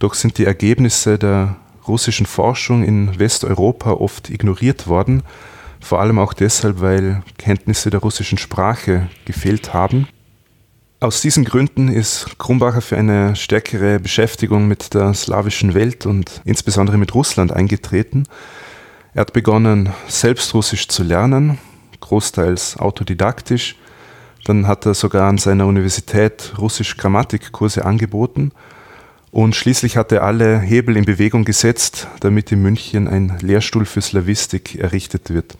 Doch sind die Ergebnisse der russischen Forschung in Westeuropa oft ignoriert worden, vor allem auch deshalb, weil Kenntnisse der russischen Sprache gefehlt haben. Aus diesen Gründen ist Krumbacher für eine stärkere Beschäftigung mit der slawischen Welt und insbesondere mit Russland eingetreten. Er hat begonnen, selbst Russisch zu lernen, großteils autodidaktisch. Dann hat er sogar an seiner Universität Russisch Grammatikkurse angeboten und schließlich hat er alle Hebel in Bewegung gesetzt, damit in München ein Lehrstuhl für Slawistik errichtet wird.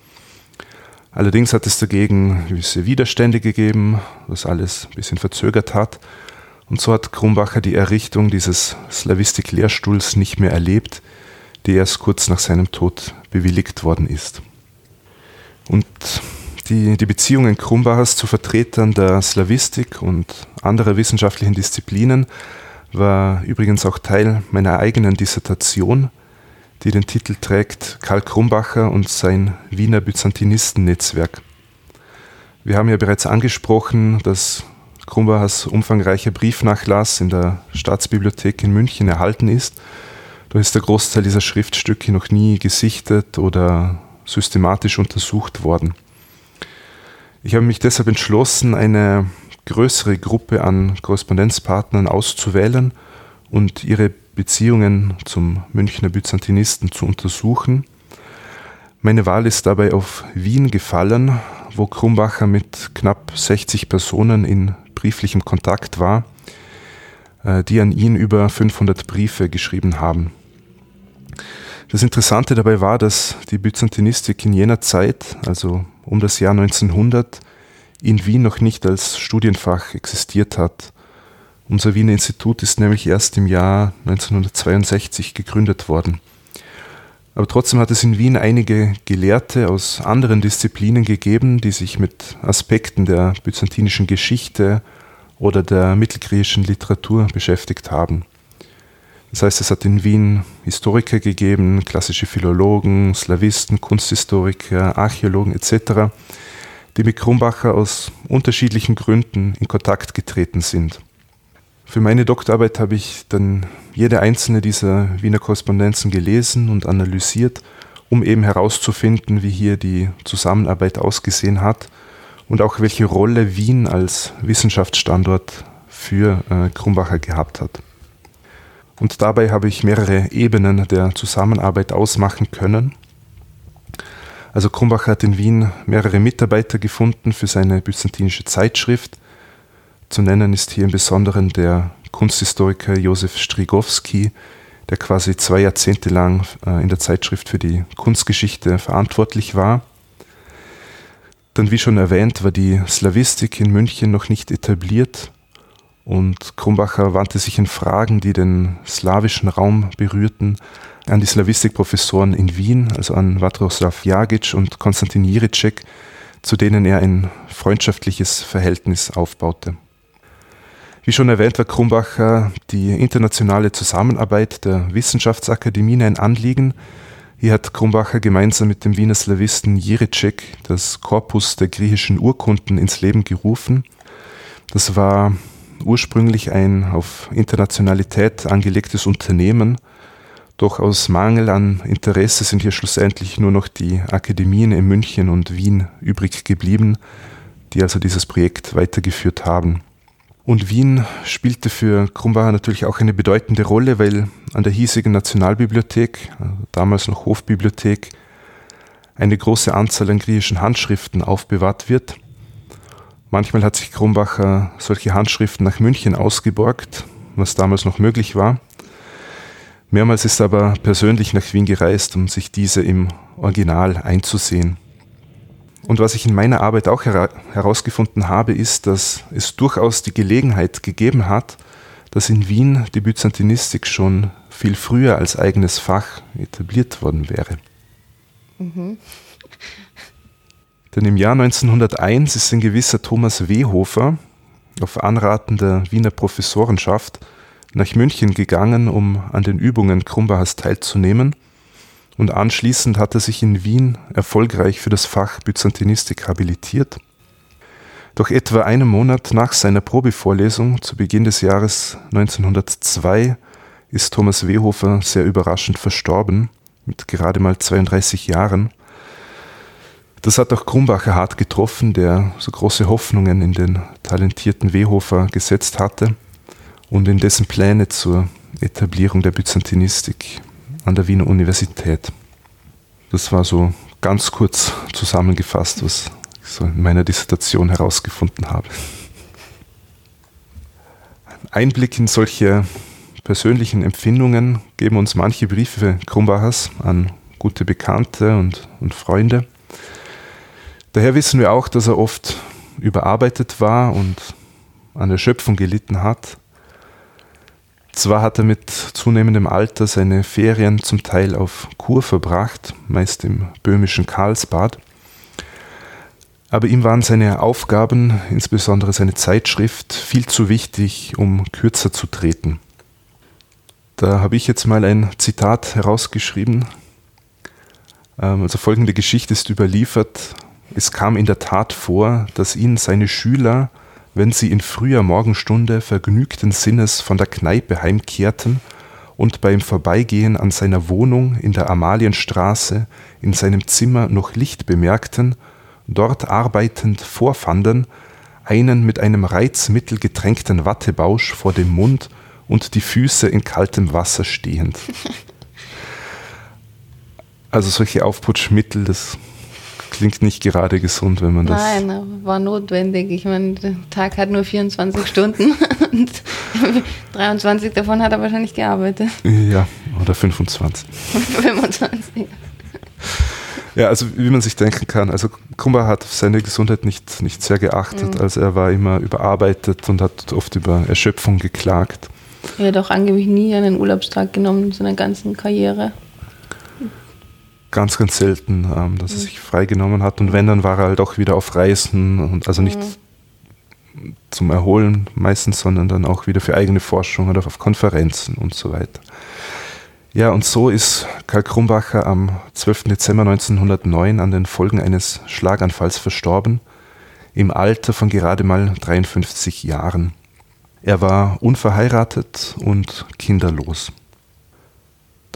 Allerdings hat es dagegen gewisse Widerstände gegeben, was alles ein bisschen verzögert hat. Und so hat Krumbacher die Errichtung dieses Slavistik-Lehrstuhls nicht mehr erlebt, die erst kurz nach seinem Tod bewilligt worden ist. Und die, die Beziehungen Krumbachers zu Vertretern der Slavistik und anderer wissenschaftlichen Disziplinen war übrigens auch Teil meiner eigenen Dissertation, die den Titel trägt Karl Krumbacher und sein Wiener Byzantinisten-Netzwerk. Wir haben ja bereits angesprochen, dass Krumbachers umfangreicher Briefnachlass in der Staatsbibliothek in München erhalten ist. Da ist der Großteil dieser Schriftstücke noch nie gesichtet oder systematisch untersucht worden. Ich habe mich deshalb entschlossen, eine größere Gruppe an Korrespondenzpartnern auszuwählen und ihre Beziehungen zum Münchner Byzantinisten zu untersuchen. Meine Wahl ist dabei auf Wien gefallen, wo Krumbacher mit knapp 60 Personen in brieflichem Kontakt war, äh, die an ihn über 500 Briefe geschrieben haben. Das Interessante dabei war, dass die Byzantinistik in jener Zeit, also um das Jahr 1900, in Wien noch nicht als Studienfach existiert hat. Unser Wiener Institut ist nämlich erst im Jahr 1962 gegründet worden. Aber trotzdem hat es in Wien einige Gelehrte aus anderen Disziplinen gegeben, die sich mit Aspekten der byzantinischen Geschichte oder der mittelgriechischen Literatur beschäftigt haben. Das heißt, es hat in Wien Historiker gegeben, klassische Philologen, Slawisten, Kunsthistoriker, Archäologen etc., die mit Krumbacher aus unterschiedlichen Gründen in Kontakt getreten sind. Für meine Doktorarbeit habe ich dann jede einzelne dieser Wiener Korrespondenzen gelesen und analysiert, um eben herauszufinden, wie hier die Zusammenarbeit ausgesehen hat und auch welche Rolle Wien als Wissenschaftsstandort für äh, Krumbacher gehabt hat. Und dabei habe ich mehrere Ebenen der Zusammenarbeit ausmachen können. Also Krumbacher hat in Wien mehrere Mitarbeiter gefunden für seine byzantinische Zeitschrift, zu nennen ist hier im Besonderen der Kunsthistoriker Josef Strigowski, der quasi zwei Jahrzehnte lang äh, in der Zeitschrift für die Kunstgeschichte verantwortlich war. Dann, wie schon erwähnt, war die Slawistik in München noch nicht etabliert und Krumbacher wandte sich in Fragen, die den slawischen Raum berührten, an die Slawistikprofessoren in Wien, also an Vatroslav Jagic und Konstantin Jiricek, zu denen er ein freundschaftliches Verhältnis aufbaute. Wie schon erwähnt, war Krumbacher die internationale Zusammenarbeit der Wissenschaftsakademien ein Anliegen. Hier hat Krumbacher gemeinsam mit dem Wiener Slawisten Jiricek das Korpus der griechischen Urkunden ins Leben gerufen. Das war ursprünglich ein auf Internationalität angelegtes Unternehmen, doch aus Mangel an Interesse sind hier schlussendlich nur noch die Akademien in München und Wien übrig geblieben, die also dieses Projekt weitergeführt haben. Und Wien spielte für Krumbacher natürlich auch eine bedeutende Rolle, weil an der hiesigen Nationalbibliothek, damals noch Hofbibliothek, eine große Anzahl an griechischen Handschriften aufbewahrt wird. Manchmal hat sich Krumbacher solche Handschriften nach München ausgeborgt, was damals noch möglich war. Mehrmals ist er aber persönlich nach Wien gereist, um sich diese im Original einzusehen. Und was ich in meiner Arbeit auch hera herausgefunden habe, ist, dass es durchaus die Gelegenheit gegeben hat, dass in Wien die Byzantinistik schon viel früher als eigenes Fach etabliert worden wäre. Mhm. Denn im Jahr 1901 ist ein gewisser Thomas Wehofer auf Anraten der Wiener Professorenschaft nach München gegangen, um an den Übungen Krumbachers teilzunehmen und anschließend hat er sich in Wien erfolgreich für das Fach Byzantinistik habilitiert. Doch etwa einen Monat nach seiner Probevorlesung zu Beginn des Jahres 1902 ist Thomas Wehofer sehr überraschend verstorben, mit gerade mal 32 Jahren. Das hat auch Krumbacher hart getroffen, der so große Hoffnungen in den talentierten Wehofer gesetzt hatte und in dessen Pläne zur Etablierung der Byzantinistik an der Wiener Universität. Das war so ganz kurz zusammengefasst, was ich so in meiner Dissertation herausgefunden habe. Einblick in solche persönlichen Empfindungen geben uns manche Briefe Krumbachers an gute Bekannte und, und Freunde. Daher wissen wir auch, dass er oft überarbeitet war und an Erschöpfung gelitten hat. Zwar hat er mit zunehmendem Alter seine Ferien zum Teil auf Kur verbracht, meist im böhmischen Karlsbad, aber ihm waren seine Aufgaben, insbesondere seine Zeitschrift, viel zu wichtig, um kürzer zu treten. Da habe ich jetzt mal ein Zitat herausgeschrieben. Ähm, also folgende Geschichte ist überliefert. Es kam in der Tat vor, dass ihn seine Schüler wenn sie in früher Morgenstunde vergnügten Sinnes von der Kneipe heimkehrten und beim Vorbeigehen an seiner Wohnung in der Amalienstraße in seinem Zimmer noch Licht bemerkten, dort arbeitend vorfanden, einen mit einem Reizmittel getränkten Wattebausch vor dem Mund und die Füße in kaltem Wasser stehend. Also solche Aufputschmittel, das klingt nicht gerade gesund, wenn man das. Nein, war notwendig. Ich meine, der Tag hat nur 24 Stunden und 23 davon hat er wahrscheinlich gearbeitet. Ja, oder 25. 25. Ja, also wie man sich denken kann, also Kumba hat auf seine Gesundheit nicht, nicht sehr geachtet. Mhm. Also er war immer überarbeitet und hat oft über Erschöpfung geklagt. Er hat auch angeblich nie einen Urlaubstag genommen in seiner ganzen Karriere ganz, ganz selten, ähm, dass mhm. er sich freigenommen hat. Und wenn, dann war er halt auch wieder auf Reisen und also nicht mhm. zum Erholen meistens, sondern dann auch wieder für eigene Forschung oder auf Konferenzen und so weiter. Ja, und so ist Karl Krumbacher am 12. Dezember 1909 an den Folgen eines Schlaganfalls verstorben, im Alter von gerade mal 53 Jahren. Er war unverheiratet und kinderlos.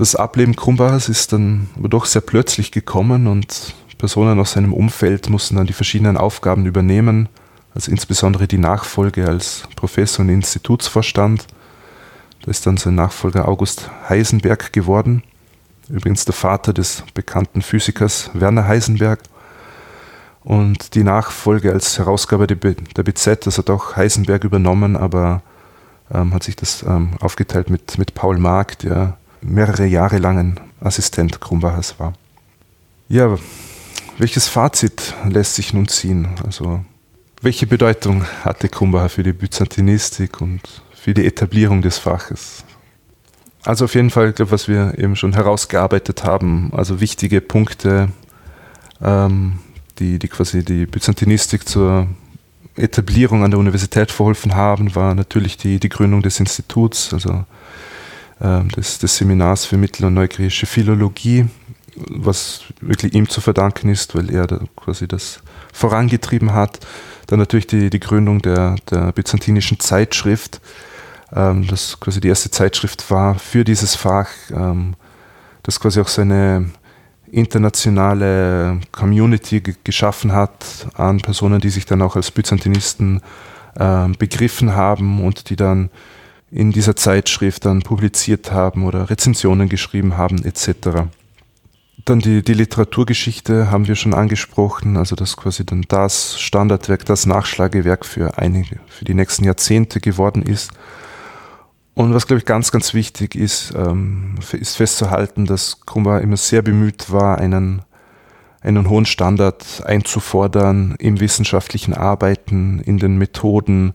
Das Ableben Krumbachers ist dann aber doch sehr plötzlich gekommen und Personen aus seinem Umfeld mussten dann die verschiedenen Aufgaben übernehmen, also insbesondere die Nachfolge als Professor und Institutsvorstand. Da ist dann sein Nachfolger August Heisenberg geworden, übrigens der Vater des bekannten Physikers Werner Heisenberg. Und die Nachfolge als Herausgaber der BZ, das hat auch Heisenberg übernommen, aber ähm, hat sich das ähm, aufgeteilt mit, mit Paul Mark, der mehrere Jahre lang ein Assistent Krumbachers war. Ja, welches Fazit lässt sich nun ziehen? Also, welche Bedeutung hatte Krumbacher für die Byzantinistik und für die Etablierung des Faches? Also auf jeden Fall, glaube was wir eben schon herausgearbeitet haben, also wichtige Punkte, ähm, die, die quasi die Byzantinistik zur Etablierung an der Universität verholfen haben, war natürlich die, die Gründung des Instituts, also ähm, des, des Seminars für Mittel- und Neugriechische Philologie, was wirklich ihm zu verdanken ist, weil er da quasi das vorangetrieben hat. Dann natürlich die, die Gründung der, der byzantinischen Zeitschrift, ähm, das quasi die erste Zeitschrift war für dieses Fach, ähm, das quasi auch seine internationale Community geschaffen hat an Personen, die sich dann auch als Byzantinisten äh, begriffen haben und die dann in dieser Zeitschrift dann publiziert haben oder Rezensionen geschrieben haben etc. Dann die, die Literaturgeschichte haben wir schon angesprochen, also das quasi dann das Standardwerk, das Nachschlagewerk für einige, für die nächsten Jahrzehnte geworden ist. Und was, glaube ich, ganz, ganz wichtig ist, ähm, ist festzuhalten, dass Krumbacher immer sehr bemüht war, einen, einen hohen Standard einzufordern im wissenschaftlichen Arbeiten, in den Methoden,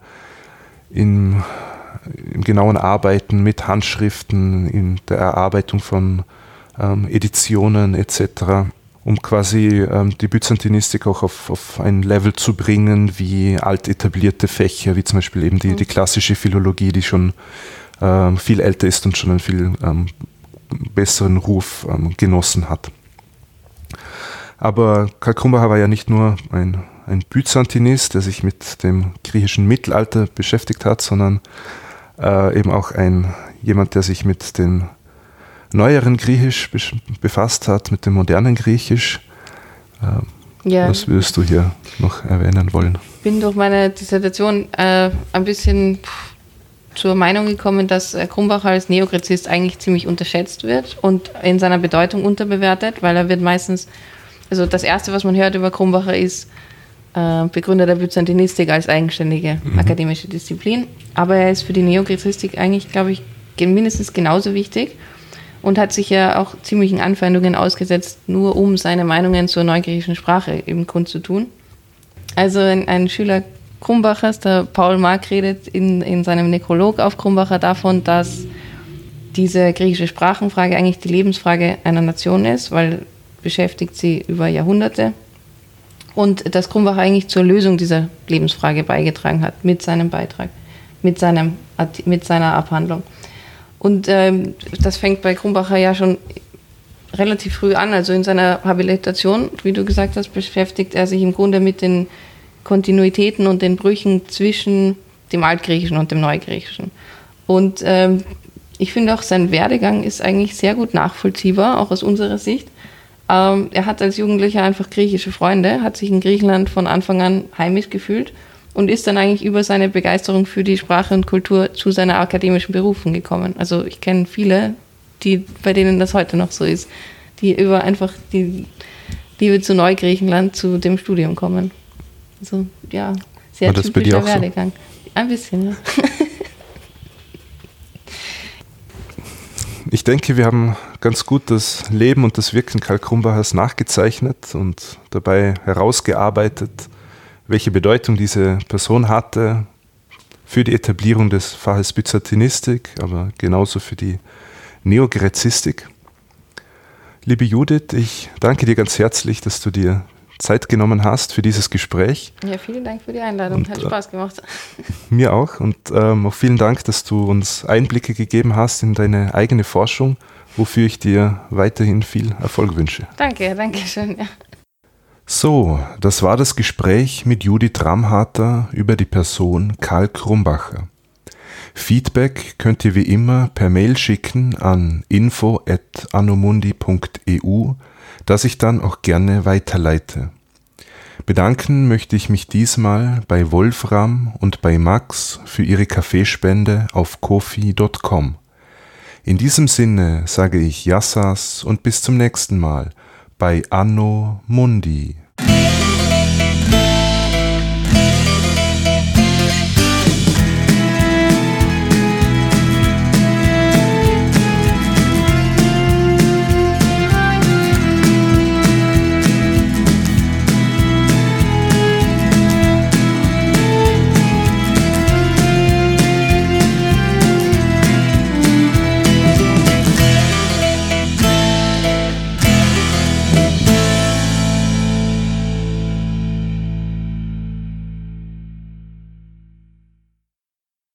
im, im genauen Arbeiten mit Handschriften, in der Erarbeitung von ähm, Editionen etc um quasi ähm, die Byzantinistik auch auf, auf ein Level zu bringen, wie alt etablierte Fächer, wie zum Beispiel eben die, die klassische Philologie, die schon ähm, viel älter ist und schon einen viel ähm, besseren Ruf ähm, genossen hat. Aber Karl Krumbacher war ja nicht nur ein, ein Byzantinist, der sich mit dem griechischen Mittelalter beschäftigt hat, sondern äh, eben auch ein jemand, der sich mit den neueren Griechisch befasst hat, mit dem modernen Griechisch. Äh, ja. Was würdest du hier noch erwähnen wollen? Ich bin durch meine Dissertation äh, ein bisschen zur Meinung gekommen, dass äh, Krumbacher als Neogräzist eigentlich ziemlich unterschätzt wird und in seiner Bedeutung unterbewertet, weil er wird meistens, also das Erste, was man hört über Krumbacher ist, Begründer der Byzantinistik als eigenständige mhm. akademische Disziplin. Aber er ist für die Neogräzistik eigentlich, glaube ich, mindestens genauso wichtig und hat sich ja auch ziemlichen Anfeindungen ausgesetzt, nur um seine Meinungen zur neugriechischen Sprache eben kundzutun. Also ein, ein Schüler Krumbachers, der Paul Mark, redet in, in seinem Nekrolog auf Krumbacher davon, dass diese griechische Sprachenfrage eigentlich die Lebensfrage einer Nation ist, weil beschäftigt sie über Jahrhunderte. Und dass Krumbacher eigentlich zur Lösung dieser Lebensfrage beigetragen hat mit seinem Beitrag, mit, seinem, mit seiner Abhandlung. Und ähm, das fängt bei Krumbacher ja schon relativ früh an. Also in seiner Habilitation, wie du gesagt hast, beschäftigt er sich im Grunde mit den Kontinuitäten und den Brüchen zwischen dem Altgriechischen und dem Neugriechischen. Und ähm, ich finde auch, sein Werdegang ist eigentlich sehr gut nachvollziehbar, auch aus unserer Sicht. Ähm, er hat als Jugendlicher einfach griechische Freunde, hat sich in Griechenland von Anfang an heimisch gefühlt und ist dann eigentlich über seine Begeisterung für die Sprache und Kultur zu seiner akademischen Berufung gekommen. Also ich kenne viele, die, bei denen das heute noch so ist, die über einfach die Liebe zu Neugriechenland zu dem Studium kommen. Also ja, sehr War typischer Werdegang. So? Ein bisschen, ja. Ich denke, wir haben ganz gut das Leben und das Wirken Karl Krumbachers nachgezeichnet und dabei herausgearbeitet, welche Bedeutung diese Person hatte für die Etablierung des Faches Byzantinistik, aber genauso für die Neogräzistik. Liebe Judith, ich danke dir ganz herzlich, dass du dir Zeit genommen hast für dieses Gespräch. Ja, vielen Dank für die Einladung. Und, Hat äh, Spaß gemacht. Mir auch. Und ähm, auch vielen Dank, dass du uns Einblicke gegeben hast in deine eigene Forschung, wofür ich dir weiterhin viel Erfolg wünsche. Danke, danke schön. Ja. So, das war das Gespräch mit Judith Ramharter über die Person Karl Krumbacher. Feedback könnt ihr wie immer per Mail schicken an info@anomundi.eu, das ich dann auch gerne weiterleite. Bedanken möchte ich mich diesmal bei Wolfram und bei Max für ihre Kaffeespende auf kofi.com. In diesem Sinne sage ich Yassas und bis zum nächsten Mal bei Anno Mundi.